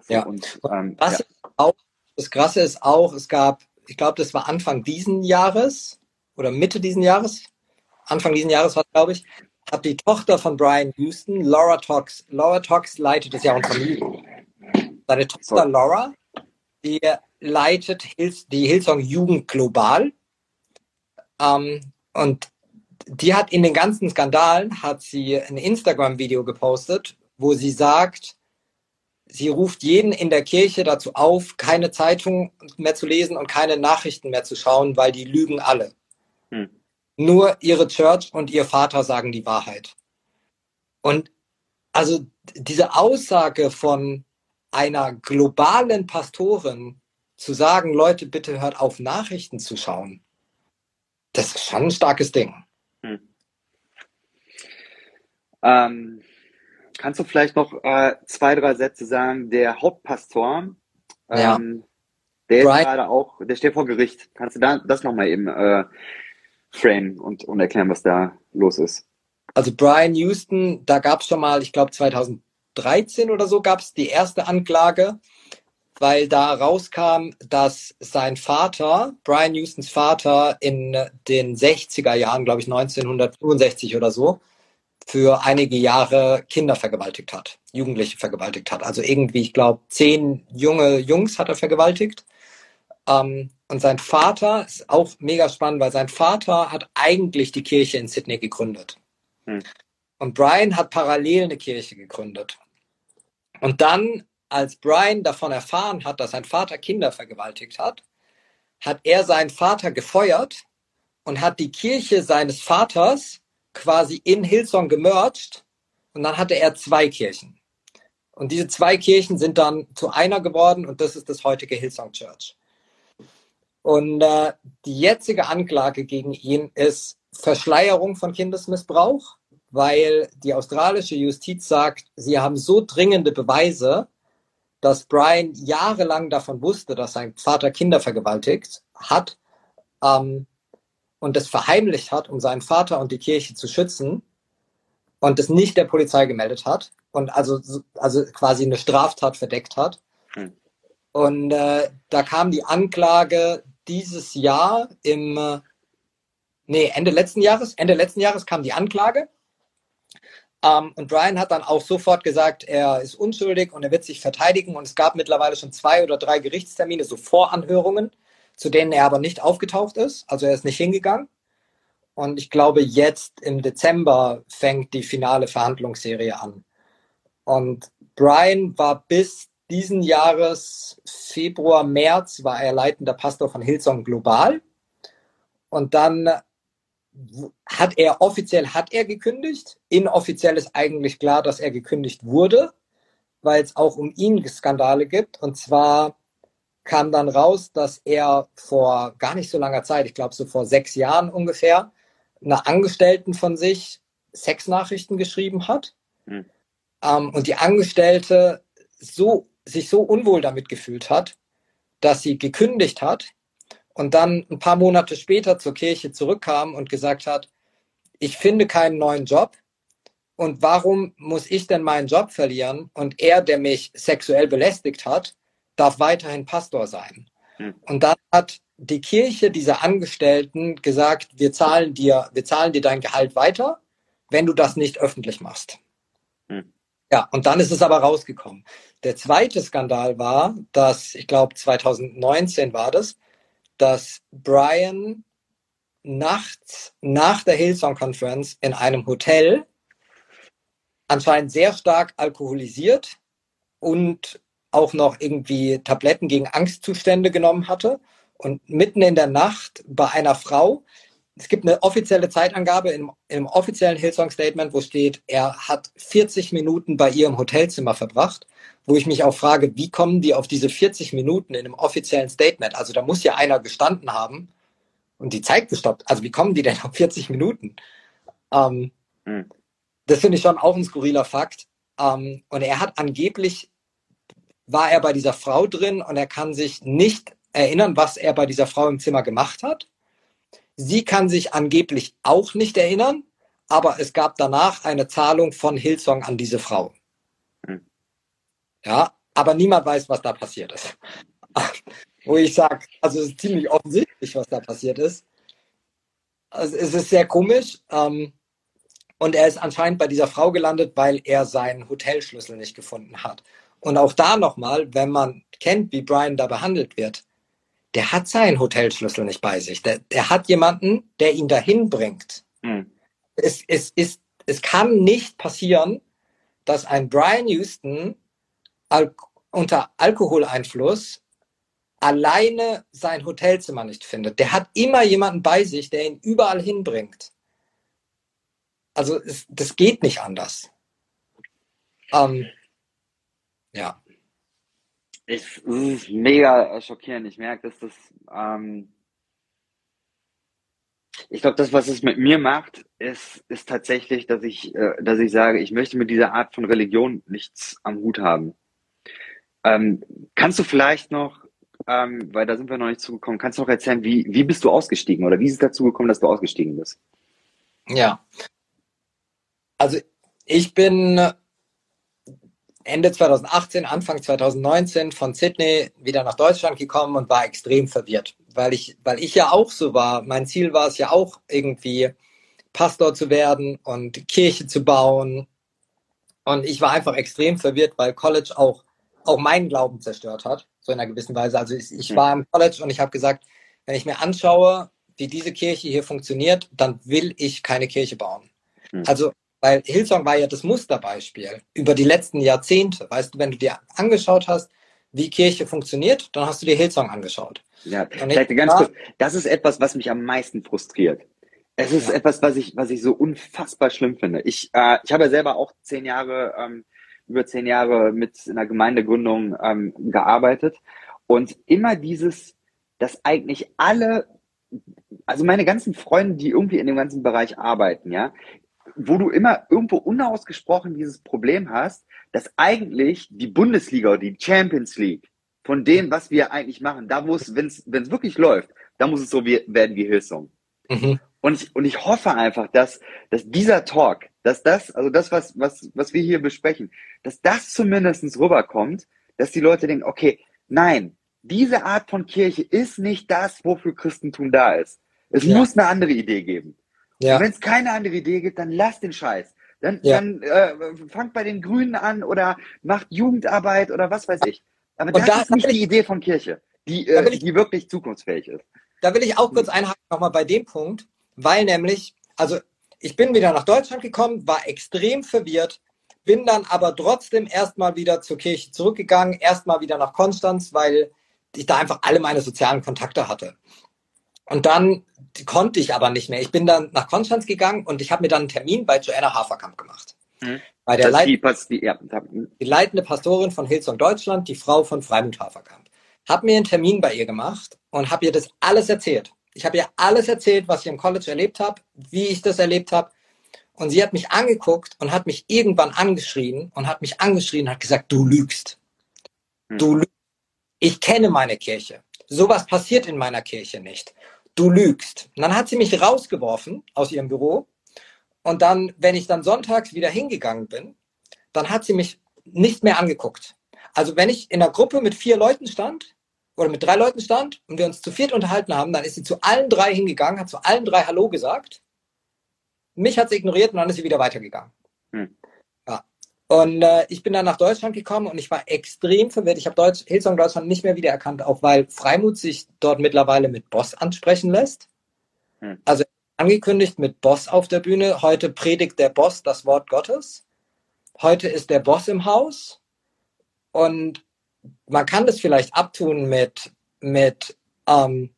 So, ja. Und, ähm, Was ja. Auch, das Krasse ist auch, es gab, ich glaube, das war Anfang diesen Jahres oder Mitte diesen Jahres, Anfang diesen Jahres war es, glaube ich, hat die Tochter von Brian Houston, Laura Tox, Laura Tox leitet das ja und Familie. Seine Tochter Laura, die leitet die Hillsong Jugend global. Ähm, und die hat in den ganzen Skandalen, hat sie ein Instagram-Video gepostet, wo sie sagt, sie ruft jeden in der Kirche dazu auf, keine Zeitung mehr zu lesen und keine Nachrichten mehr zu schauen, weil die lügen alle. Hm. Nur ihre Church und ihr Vater sagen die Wahrheit. Und also diese Aussage von einer globalen Pastorin zu sagen, Leute, bitte hört auf, Nachrichten zu schauen, das ist schon ein starkes Ding. Hm. Ähm, kannst du vielleicht noch äh, zwei, drei Sätze sagen? Der Hauptpastor, ja. ähm, der Brian. ist gerade auch, der steht vor Gericht. Kannst du da, das nochmal eben äh, frame und, und erklären, was da los ist. Also Brian Houston, da gab es schon mal, ich glaube 2013 oder so, gab es die erste Anklage, weil da rauskam, dass sein Vater, Brian Houstons Vater, in den 60er Jahren, glaube ich 1965 oder so, für einige Jahre Kinder vergewaltigt hat, Jugendliche vergewaltigt hat. Also irgendwie, ich glaube, zehn junge Jungs hat er vergewaltigt. Ähm, und sein Vater ist auch mega spannend, weil sein Vater hat eigentlich die Kirche in Sydney gegründet. Hm. Und Brian hat parallel eine Kirche gegründet. Und dann, als Brian davon erfahren hat, dass sein Vater Kinder vergewaltigt hat, hat er seinen Vater gefeuert und hat die Kirche seines Vaters quasi in Hillsong gemerged und dann hatte er zwei Kirchen. Und diese zwei Kirchen sind dann zu einer geworden und das ist das heutige Hillsong Church. Und äh, die jetzige Anklage gegen ihn ist Verschleierung von Kindesmissbrauch, weil die australische Justiz sagt, sie haben so dringende Beweise, dass Brian jahrelang davon wusste, dass sein Vater Kinder vergewaltigt hat ähm, und das verheimlicht hat, um seinen Vater und die Kirche zu schützen und das nicht der Polizei gemeldet hat und also, also quasi eine Straftat verdeckt hat. Hm. Und äh, da kam die Anklage dieses Jahr im, äh, nee, Ende letzten Jahres, Ende letzten Jahres kam die Anklage. Ähm, und Brian hat dann auch sofort gesagt, er ist unschuldig und er wird sich verteidigen. Und es gab mittlerweile schon zwei oder drei Gerichtstermine, so Voranhörungen, zu denen er aber nicht aufgetaucht ist. Also er ist nicht hingegangen. Und ich glaube, jetzt im Dezember fängt die finale Verhandlungsserie an. Und Brian war bis diesen Jahres Februar, März war er leitender Pastor von Hillsong Global. Und dann hat er offiziell hat er gekündigt. Inoffiziell ist eigentlich klar, dass er gekündigt wurde, weil es auch um ihn Skandale gibt. Und zwar kam dann raus, dass er vor gar nicht so langer Zeit, ich glaube so vor sechs Jahren ungefähr, einer Angestellten von sich Sexnachrichten geschrieben hat. Mhm. Ähm, und die Angestellte so, sich so unwohl damit gefühlt hat, dass sie gekündigt hat und dann ein paar Monate später zur Kirche zurückkam und gesagt hat, ich finde keinen neuen Job und warum muss ich denn meinen Job verlieren und er, der mich sexuell belästigt hat, darf weiterhin Pastor sein. Hm. Und dann hat die Kirche dieser Angestellten gesagt, wir zahlen dir, wir zahlen dir dein Gehalt weiter, wenn du das nicht öffentlich machst. Hm. Ja, und dann ist es aber rausgekommen. Der zweite Skandal war, dass, ich glaube 2019 war das, dass Brian nachts nach der Hillsong Conference in einem Hotel anscheinend sehr stark alkoholisiert und auch noch irgendwie Tabletten gegen Angstzustände genommen hatte und mitten in der Nacht bei einer Frau, es gibt eine offizielle Zeitangabe im, im offiziellen Hillsong-Statement, wo steht, er hat 40 Minuten bei ihr im Hotelzimmer verbracht, wo ich mich auch frage, wie kommen die auf diese 40 Minuten in einem offiziellen Statement? Also da muss ja einer gestanden haben und die Zeit gestoppt. Also wie kommen die denn auf 40 Minuten? Ähm, mhm. Das finde ich schon auch ein skurriler Fakt. Ähm, und er hat angeblich, war er bei dieser Frau drin und er kann sich nicht erinnern, was er bei dieser Frau im Zimmer gemacht hat. Sie kann sich angeblich auch nicht erinnern, aber es gab danach eine Zahlung von Hillsong an diese Frau. Hm. Ja, aber niemand weiß, was da passiert ist. Wo ich sage, also es ist ziemlich offensichtlich, was da passiert ist. Also es ist sehr komisch. Ähm, und er ist anscheinend bei dieser Frau gelandet, weil er seinen Hotelschlüssel nicht gefunden hat. Und auch da nochmal, wenn man kennt, wie Brian da behandelt wird, der hat seinen Hotelschlüssel nicht bei sich. Der, der hat jemanden, der ihn dahin bringt. Mhm. Es, es, ist, es kann nicht passieren, dass ein Brian Houston al unter Alkoholeinfluss alleine sein Hotelzimmer nicht findet. Der hat immer jemanden bei sich, der ihn überall hinbringt. Also es, das geht nicht anders. Ähm, ja es ist mega schockierend. Ich merke, dass das, ähm, ich glaube, das, was es mit mir macht, ist, ist tatsächlich, dass ich, äh, dass ich sage, ich möchte mit dieser Art von Religion nichts am Hut haben. Ähm, kannst du vielleicht noch, ähm, weil da sind wir noch nicht zugekommen, kannst du noch erzählen, wie, wie bist du ausgestiegen oder wie ist es dazu gekommen, dass du ausgestiegen bist? Ja. Also ich bin Ende 2018, Anfang 2019 von Sydney wieder nach Deutschland gekommen und war extrem verwirrt, weil ich, weil ich ja auch so war. Mein Ziel war es ja auch irgendwie Pastor zu werden und Kirche zu bauen. Und ich war einfach extrem verwirrt, weil College auch, auch meinen Glauben zerstört hat, so in einer gewissen Weise. Also ich, ich war im College und ich habe gesagt, wenn ich mir anschaue, wie diese Kirche hier funktioniert, dann will ich keine Kirche bauen. Hm. Also weil Hillsong war ja das Musterbeispiel über die letzten Jahrzehnte. Weißt du, wenn du dir angeschaut hast, wie Kirche funktioniert, dann hast du dir Hillsong angeschaut. Ja, vielleicht ganz kurz. Das ist etwas, was mich am meisten frustriert. Es ist ja. etwas, was ich, was ich so unfassbar schlimm finde. Ich, äh, ich habe ja selber auch zehn Jahre, ähm, über zehn Jahre mit einer Gemeindegründung ähm, gearbeitet und immer dieses, dass eigentlich alle, also meine ganzen Freunde, die irgendwie in dem ganzen Bereich arbeiten, ja, wo du immer irgendwo unausgesprochen dieses Problem hast, dass eigentlich die Bundesliga oder die Champions League von dem, was wir eigentlich machen, da muss, wenn es wirklich läuft, da muss es so wie, werden wie Hillsong. Mhm. Und ich, und ich hoffe einfach, dass, dass dieser Talk, dass das, also das, was, was, was wir hier besprechen, dass das zumindestens rüberkommt, dass die Leute denken, okay, nein, diese Art von Kirche ist nicht das, wofür Christentum da ist. Es ja. muss eine andere Idee geben. Ja. Wenn es keine andere Idee gibt, dann lass den Scheiß. Dann, ja. dann äh, fangt bei den Grünen an oder macht Jugendarbeit oder was weiß ich. Aber das da, ist nicht die Idee von Kirche, die, äh, ich, die wirklich zukunftsfähig ist. Da will ich auch kurz einhaken nochmal bei dem Punkt, weil nämlich, also ich bin wieder nach Deutschland gekommen, war extrem verwirrt, bin dann aber trotzdem erstmal wieder zur Kirche zurückgegangen, erstmal wieder nach Konstanz, weil ich da einfach alle meine sozialen Kontakte hatte. Und dann konnte ich aber nicht mehr. Ich bin dann nach Konstanz gegangen und ich habe mir dann einen Termin bei Joanna Haferkamp gemacht. Mhm. Bei der Leit die, die, ja. die, leitende Pastorin von Hillsong Deutschland, die Frau von Freimund Haferkamp. Habe mir einen Termin bei ihr gemacht und habe ihr das alles erzählt. Ich habe ihr alles erzählt, was ich im College erlebt habe, wie ich das erlebt habe. Und sie hat mich angeguckt und hat mich irgendwann angeschrien und hat mich angeschrien und hat gesagt, du lügst. Hm. Du lügst. Ich kenne meine Kirche. Sowas passiert in meiner Kirche nicht. Du lügst. Und dann hat sie mich rausgeworfen aus ihrem Büro. Und dann, wenn ich dann sonntags wieder hingegangen bin, dann hat sie mich nicht mehr angeguckt. Also wenn ich in einer Gruppe mit vier Leuten stand, oder mit drei Leuten stand und wir uns zu viert unterhalten haben, dann ist sie zu allen drei hingegangen, hat zu allen drei Hallo gesagt. Mich hat sie ignoriert und dann ist sie wieder weitergegangen. Hm. Und äh, ich bin dann nach Deutschland gekommen und ich war extrem verwirrt. Ich habe Deutsch, Hillsong Deutschland nicht mehr wiedererkannt, auch weil Freimut sich dort mittlerweile mit Boss ansprechen lässt. Hm. Also angekündigt mit Boss auf der Bühne. Heute predigt der Boss das Wort Gottes. Heute ist der Boss im Haus. Und man kann das vielleicht abtun mit, mit ähm,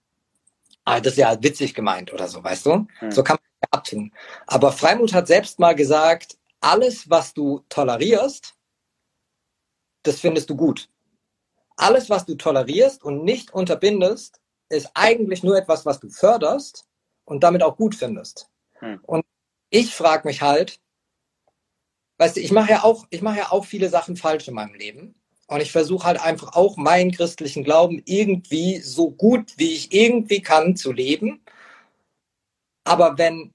ah, das ist ja witzig gemeint oder so, weißt du? Hm. So kann man das abtun. Aber Freimut hat selbst mal gesagt, alles, was du tolerierst, das findest du gut. Alles, was du tolerierst und nicht unterbindest, ist eigentlich nur etwas, was du förderst und damit auch gut findest. Hm. Und ich frage mich halt, weißt du, ich mache ja auch, ich mache ja auch viele Sachen falsch in meinem Leben. Und ich versuche halt einfach auch meinen christlichen Glauben irgendwie so gut wie ich irgendwie kann zu leben. Aber wenn,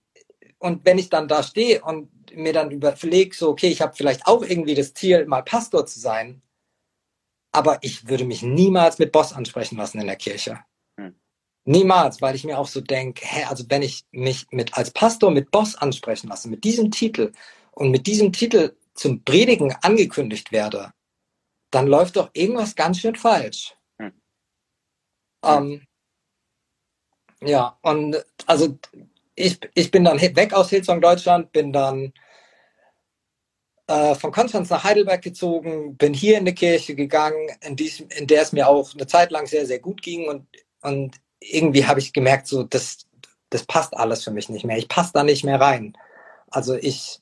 und wenn ich dann da stehe und mir dann überlege, so, okay, ich habe vielleicht auch irgendwie das Ziel, mal Pastor zu sein, aber ich würde mich niemals mit Boss ansprechen lassen in der Kirche. Hm. Niemals, weil ich mir auch so denke, hä, also wenn ich mich mit als Pastor mit Boss ansprechen lasse, mit diesem Titel und mit diesem Titel zum Predigen angekündigt werde, dann läuft doch irgendwas ganz schön falsch. Hm. Ähm, ja, und also ich, ich bin dann weg aus Hillsong Deutschland, bin dann äh, von Konstanz nach Heidelberg gezogen, bin hier in die Kirche gegangen, in, diesem, in der es mir auch eine Zeit lang sehr, sehr gut ging und, und irgendwie habe ich gemerkt, so das, das passt alles für mich nicht mehr. Ich passe da nicht mehr rein. Also ich,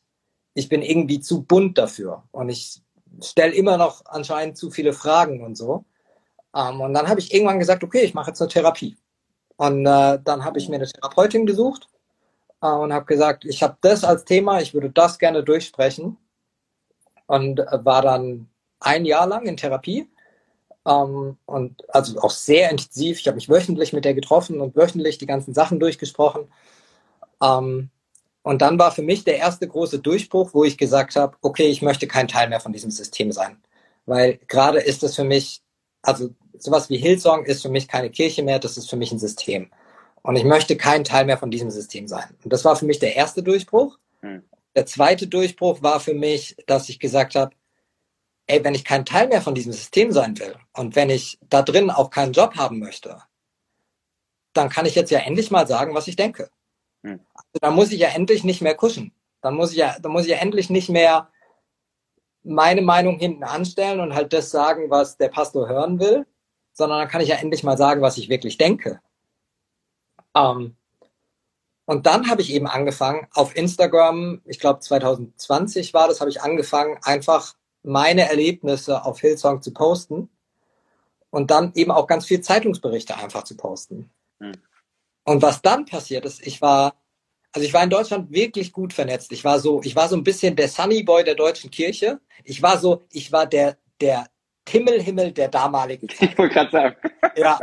ich bin irgendwie zu bunt dafür und ich stelle immer noch anscheinend zu viele Fragen und so. Ähm, und dann habe ich irgendwann gesagt, okay, ich mache jetzt eine Therapie. Und äh, dann habe ich mir eine Therapeutin gesucht und habe gesagt, ich habe das als Thema, ich würde das gerne durchsprechen. Und äh, war dann ein Jahr lang in Therapie. Ähm, und also auch sehr intensiv. Ich habe mich wöchentlich mit der getroffen und wöchentlich die ganzen Sachen durchgesprochen. Ähm, und dann war für mich der erste große Durchbruch, wo ich gesagt habe, okay, ich möchte kein Teil mehr von diesem System sein. Weil gerade ist es für mich, also sowas wie Hillsong ist für mich keine Kirche mehr, das ist für mich ein System. Und ich möchte kein Teil mehr von diesem System sein. Und das war für mich der erste Durchbruch. Hm. Der zweite Durchbruch war für mich, dass ich gesagt habe, ey, wenn ich kein Teil mehr von diesem System sein will und wenn ich da drin auch keinen Job haben möchte, dann kann ich jetzt ja endlich mal sagen, was ich denke. Hm. Also, da muss ich ja endlich nicht mehr kuschen. Dann muss ich ja, dann muss ich ja endlich nicht mehr meine Meinung hinten anstellen und halt das sagen, was der Pastor hören will, sondern dann kann ich ja endlich mal sagen, was ich wirklich denke. Ähm, Und dann habe ich eben angefangen, auf Instagram, ich glaube 2020 war das, habe ich angefangen, einfach meine Erlebnisse auf Hillsong zu posten und dann eben auch ganz viel Zeitungsberichte einfach zu posten. Hm. Und was dann passiert ist, ich war, also ich war in Deutschland wirklich gut vernetzt. Ich war so, ich war so ein bisschen der Sunny Boy der deutschen Kirche. Ich war so, ich war der, der Himmelhimmel der damaligen Zeit. Ich wollte gerade sagen. Ja,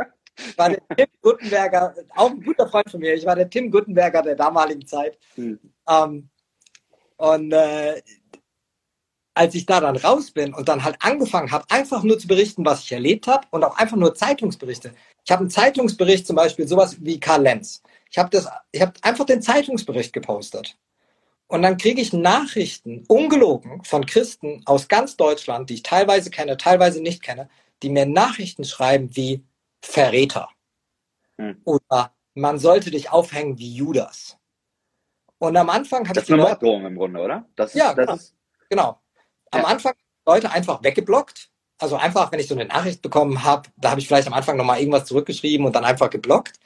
war der Tim Guttenberger, auch ein guter Freund von mir. Ich war der Tim Guttenberger der damaligen Zeit. Hm. Ähm, und äh, als ich da dann raus bin und dann halt angefangen habe, einfach nur zu berichten, was ich erlebt habe und auch einfach nur Zeitungsberichte. Ich habe einen Zeitungsbericht, zum Beispiel sowas wie Karl Lenz. Ich habe habe einfach den Zeitungsbericht gepostet. Und dann kriege ich Nachrichten, ungelogen, von Christen aus ganz Deutschland, die ich teilweise kenne, teilweise nicht kenne, die mir Nachrichten schreiben wie Verräter. Hm. Oder man sollte dich aufhängen wie Judas. Und am Anfang habe ich. Das ist eine Morddrohung im Grunde, oder? Ist, ja, das genau. Ist... genau. Am ja. Anfang Leute einfach weggeblockt. Also einfach, wenn ich so eine Nachricht bekommen habe, da habe ich vielleicht am Anfang nochmal irgendwas zurückgeschrieben und dann einfach geblockt.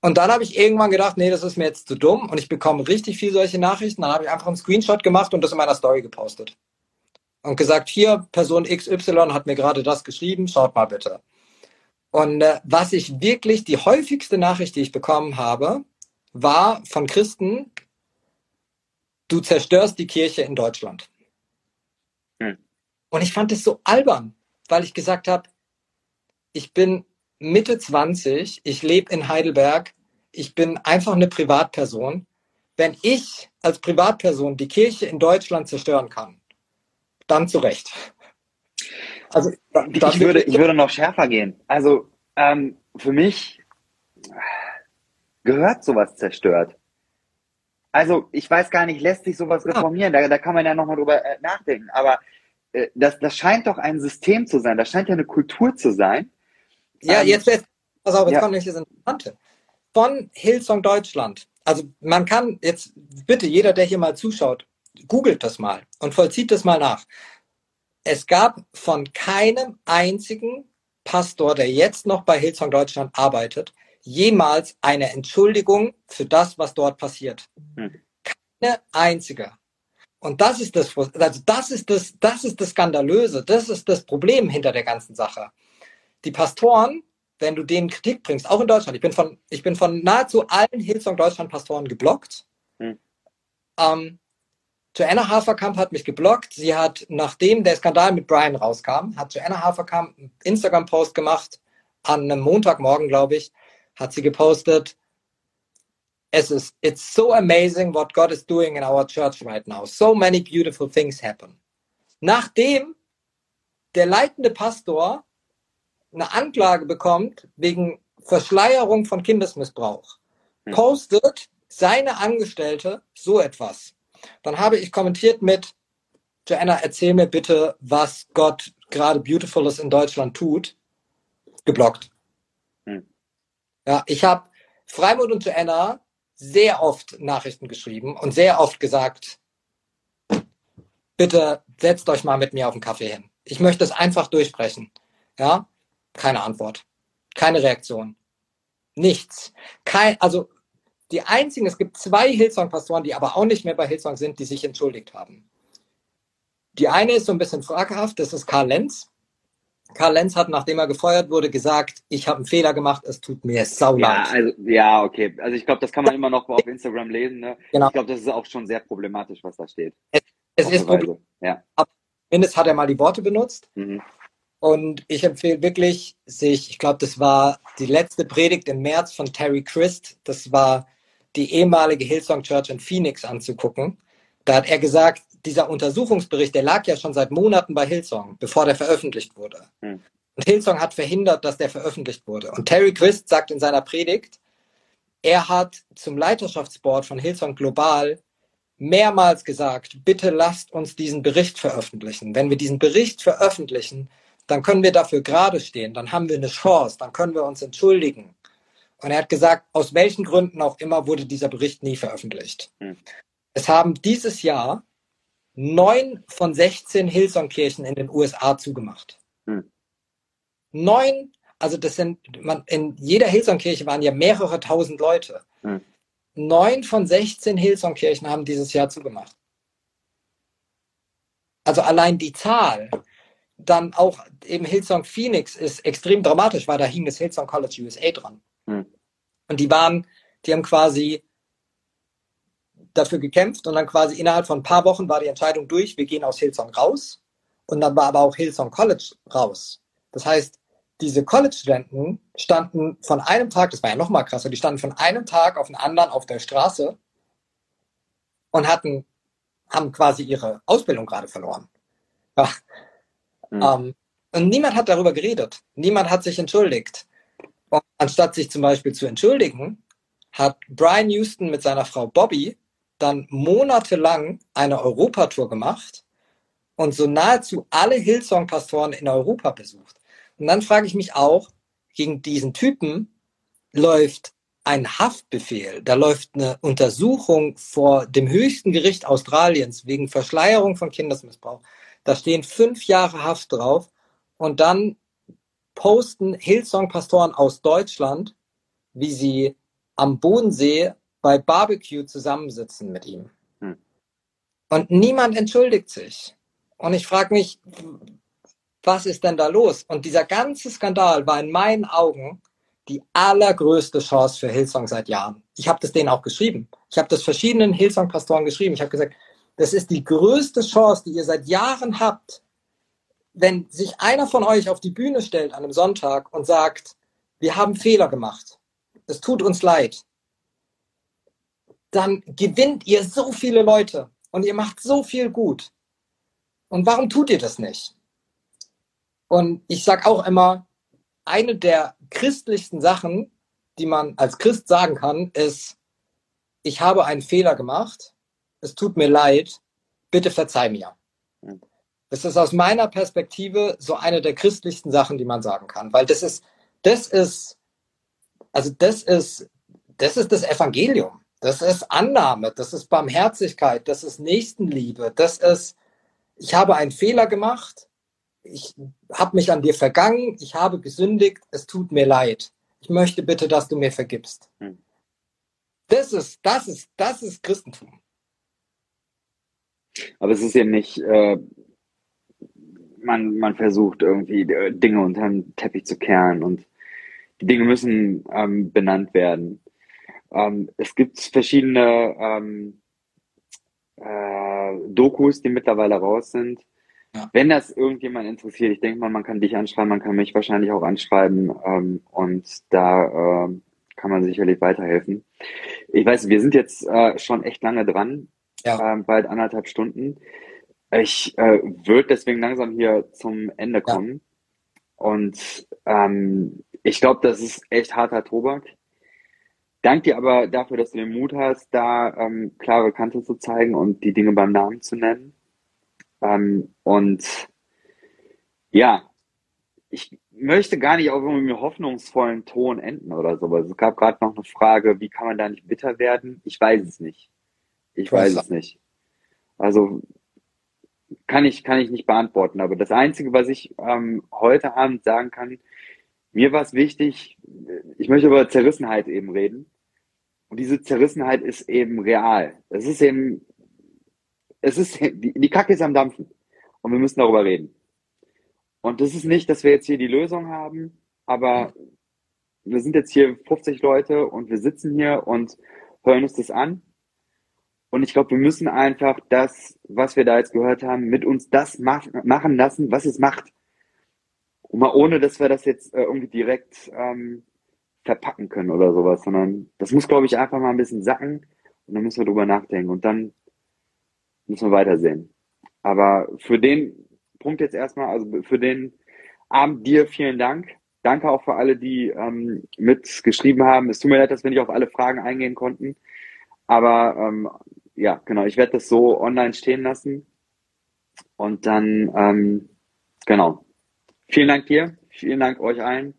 Und dann habe ich irgendwann gedacht, nee, das ist mir jetzt zu dumm und ich bekomme richtig viel solche Nachrichten. Dann habe ich einfach einen Screenshot gemacht und das in meiner Story gepostet. Und gesagt, hier, Person XY hat mir gerade das geschrieben, schaut mal bitte. Und äh, was ich wirklich, die häufigste Nachricht, die ich bekommen habe, war von Christen, du zerstörst die Kirche in Deutschland. Hm. Und ich fand es so albern, weil ich gesagt habe, ich bin Mitte 20, ich lebe in Heidelberg, ich bin einfach eine Privatperson. Wenn ich als Privatperson die Kirche in Deutschland zerstören kann, dann zu Recht. Also, ich, würde, ich würde noch schärfer gehen. Also ähm, für mich gehört sowas zerstört. Also ich weiß gar nicht, lässt sich sowas reformieren? Da, da kann man ja nochmal drüber äh, nachdenken. Aber äh, das, das scheint doch ein System zu sein. Das scheint ja eine Kultur zu sein, ja, ähm, jetzt, jetzt, pass auf, jetzt ja. kommt nämlich das Interessante. Von Hillsong Deutschland. Also man kann jetzt, bitte, jeder, der hier mal zuschaut, googelt das mal und vollzieht das mal nach. Es gab von keinem einzigen Pastor, der jetzt noch bei Hillsong Deutschland arbeitet, jemals eine Entschuldigung für das, was dort passiert. Hm. Keine einzige. Und das ist das, also das ist das, das ist das Skandalöse. Das ist das Problem hinter der ganzen Sache die Pastoren, wenn du denen Kritik bringst, auch in Deutschland, ich bin von, ich bin von nahezu allen Hillsong Deutschland Pastoren geblockt. Hm. Ähm, Joanna Haferkamp hat mich geblockt. Sie hat, nachdem der Skandal mit Brian rauskam, hat Joanna Haferkamp einen Instagram-Post gemacht, an einem Montagmorgen, glaube ich, hat sie gepostet, es ist, it's so amazing what God is doing in our church right now. So many beautiful things happen. Nachdem der leitende Pastor eine Anklage bekommt wegen Verschleierung von Kindesmissbrauch, hm. postet seine Angestellte so etwas. Dann habe ich kommentiert mit, Joanna, erzähl mir bitte, was Gott gerade Beautifules in Deutschland tut. Geblockt. Hm. Ja, ich habe Freimut und Joanna sehr oft Nachrichten geschrieben und sehr oft gesagt, bitte setzt euch mal mit mir auf den Kaffee hin. Ich möchte es einfach durchsprechen. Ja, keine Antwort. Keine Reaktion. Nichts. Kein, also die einzigen, es gibt zwei Hillsong-Pastoren, die aber auch nicht mehr bei Hillsong sind, die sich entschuldigt haben. Die eine ist so ein bisschen fraghaft, das ist Karl Lenz. Karl Lenz hat, nachdem er gefeuert wurde, gesagt, ich habe einen Fehler gemacht, es tut mir sau leid. Ja, also, ja, okay. Also ich glaube, das kann man immer noch auf Instagram lesen. Ne? Genau. Ich glaube, das ist auch schon sehr problematisch, was da steht. Es, es ist problematisch. Ja. Mindestens hat er mal die Worte benutzt. Mhm. Und ich empfehle wirklich, sich, ich glaube, das war die letzte Predigt im März von Terry Christ. Das war die ehemalige Hillsong Church in Phoenix anzugucken. Da hat er gesagt, dieser Untersuchungsbericht, der lag ja schon seit Monaten bei Hillsong, bevor der veröffentlicht wurde. Hm. Und Hillsong hat verhindert, dass der veröffentlicht wurde. Und Terry Christ sagt in seiner Predigt, er hat zum Leiterschaftsboard von Hillsong Global mehrmals gesagt, bitte lasst uns diesen Bericht veröffentlichen. Wenn wir diesen Bericht veröffentlichen, dann können wir dafür gerade stehen, dann haben wir eine Chance, dann können wir uns entschuldigen. Und er hat gesagt, aus welchen Gründen auch immer wurde dieser Bericht nie veröffentlicht. Hm. Es haben dieses Jahr neun von 16 Hillsong-Kirchen in den USA zugemacht. Hm. Neun, also das sind, man, in jeder Hillsong-Kirche waren ja mehrere tausend Leute. Hm. neun von 16 Hillsong-Kirchen haben dieses Jahr zugemacht. Also allein die Zahl. Dann auch eben Hillsong Phoenix ist extrem dramatisch, weil da hing das Hillsong College USA dran. Und die waren, die haben quasi dafür gekämpft und dann quasi innerhalb von ein paar Wochen war die Entscheidung durch, wir gehen aus Hillsong raus. Und dann war aber auch Hillsong College raus. Das heißt, diese College-Studenten standen von einem Tag, das war ja noch mal krasser, die standen von einem Tag auf den anderen auf der Straße und hatten, haben quasi ihre Ausbildung gerade verloren. Ja. Mhm. Um, und niemand hat darüber geredet. Niemand hat sich entschuldigt. Anstatt sich zum Beispiel zu entschuldigen, hat Brian Houston mit seiner Frau Bobby dann monatelang eine Europatour gemacht und so nahezu alle Hillsong-Pastoren in Europa besucht. Und dann frage ich mich auch, gegen diesen Typen läuft ein Haftbefehl, da läuft eine Untersuchung vor dem höchsten Gericht Australiens wegen Verschleierung von Kindesmissbrauch. Da stehen fünf Jahre Haft drauf und dann posten Hillsong-Pastoren aus Deutschland, wie sie am Bodensee bei Barbecue zusammensitzen mit ihm. Hm. Und niemand entschuldigt sich. Und ich frage mich, was ist denn da los? Und dieser ganze Skandal war in meinen Augen die allergrößte Chance für Hillsong seit Jahren. Ich habe das denen auch geschrieben. Ich habe das verschiedenen Hillsong-Pastoren geschrieben. Ich habe gesagt, das ist die größte Chance, die ihr seit Jahren habt, wenn sich einer von euch auf die Bühne stellt an einem Sonntag und sagt, wir haben Fehler gemacht. Es tut uns leid. Dann gewinnt ihr so viele Leute und ihr macht so viel gut. Und warum tut ihr das nicht? Und ich sage auch immer, eine der christlichsten Sachen, die man als Christ sagen kann, ist, ich habe einen Fehler gemacht, es tut mir leid, bitte verzeih mir. Das ist aus meiner Perspektive so eine der christlichsten Sachen, die man sagen kann, weil das ist, das ist, also das ist, das ist das Evangelium. Das ist Annahme, das ist Barmherzigkeit, das ist Nächstenliebe, das ist, ich habe einen Fehler gemacht, ich habe mich an dir vergangen, ich habe gesündigt, es tut mir leid. Ich möchte bitte, dass du mir vergibst. Hm. Das ist, das ist, das ist Christentum. Aber es ist eben nicht, äh, man, man versucht irgendwie äh, Dinge unter den Teppich zu kehren und die Dinge müssen ähm, benannt werden. Ähm, es gibt verschiedene ähm, äh, Dokus, die mittlerweile raus sind, ja. Wenn das irgendjemand interessiert, ich denke mal, man kann dich anschreiben, man kann mich wahrscheinlich auch anschreiben ähm, und da äh, kann man sicherlich weiterhelfen. Ich weiß, wir sind jetzt äh, schon echt lange dran, ja. äh, bald anderthalb Stunden. Ich äh, würde deswegen langsam hier zum Ende kommen. Ja. Und ähm, ich glaube, das ist echt harter Tobak. Dank dir aber dafür, dass du den Mut hast, da ähm, klare Kante zu zeigen und die Dinge beim Namen zu nennen. Ähm, und ja, ich möchte gar nicht auf einem hoffnungsvollen Ton enden oder sowas. Es gab gerade noch eine Frage, wie kann man da nicht bitter werden? Ich weiß es nicht. Ich weiß es nicht. Also kann ich, kann ich nicht beantworten. Aber das Einzige, was ich ähm, heute Abend sagen kann, mir war es wichtig, ich möchte über Zerrissenheit eben reden. Und diese Zerrissenheit ist eben real. Es ist eben es ist, die, die Kacke ist am Dampfen. Und wir müssen darüber reden. Und das ist nicht, dass wir jetzt hier die Lösung haben, aber wir sind jetzt hier 50 Leute und wir sitzen hier und hören uns das an. Und ich glaube, wir müssen einfach das, was wir da jetzt gehört haben, mit uns das mach, machen lassen, was es macht. Und mal ohne, dass wir das jetzt äh, irgendwie direkt ähm, verpacken können oder sowas, sondern das muss, glaube ich, einfach mal ein bisschen sacken und dann müssen wir drüber nachdenken. Und dann müssen wir weitersehen. Aber für den Punkt jetzt erstmal, also für den Abend dir vielen Dank. Danke auch für alle, die ähm, mitgeschrieben haben. Es tut mir leid, dass wir nicht auf alle Fragen eingehen konnten. Aber ähm, ja, genau, ich werde das so online stehen lassen. Und dann, ähm, genau. Vielen Dank dir, vielen Dank euch allen.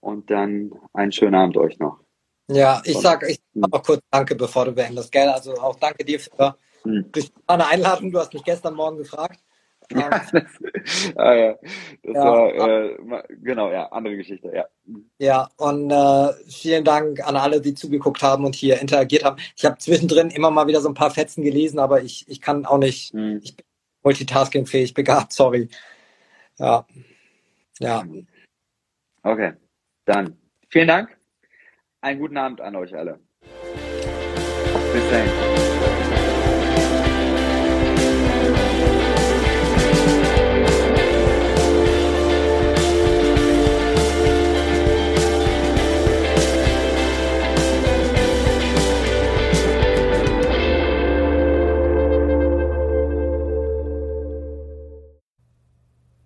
Und dann einen schönen Abend euch noch. Ja, ich sage ich sag noch kurz Danke, bevor du beendest, gell? Also auch danke dir für hm. eine Einladung. Du hast mich gestern Morgen gefragt. Ja, das, ah, ja. das ja, war, äh, genau, ja, andere Geschichte, ja. Ja, und äh, vielen Dank an alle, die zugeguckt haben und hier interagiert haben. Ich habe zwischendrin immer mal wieder so ein paar Fetzen gelesen, aber ich, ich kann auch nicht, hm. ich bin multitaskingfähig begabt, sorry. Ja. Ja. Okay, dann vielen Dank. Einen guten Abend an euch alle. Bis dahin.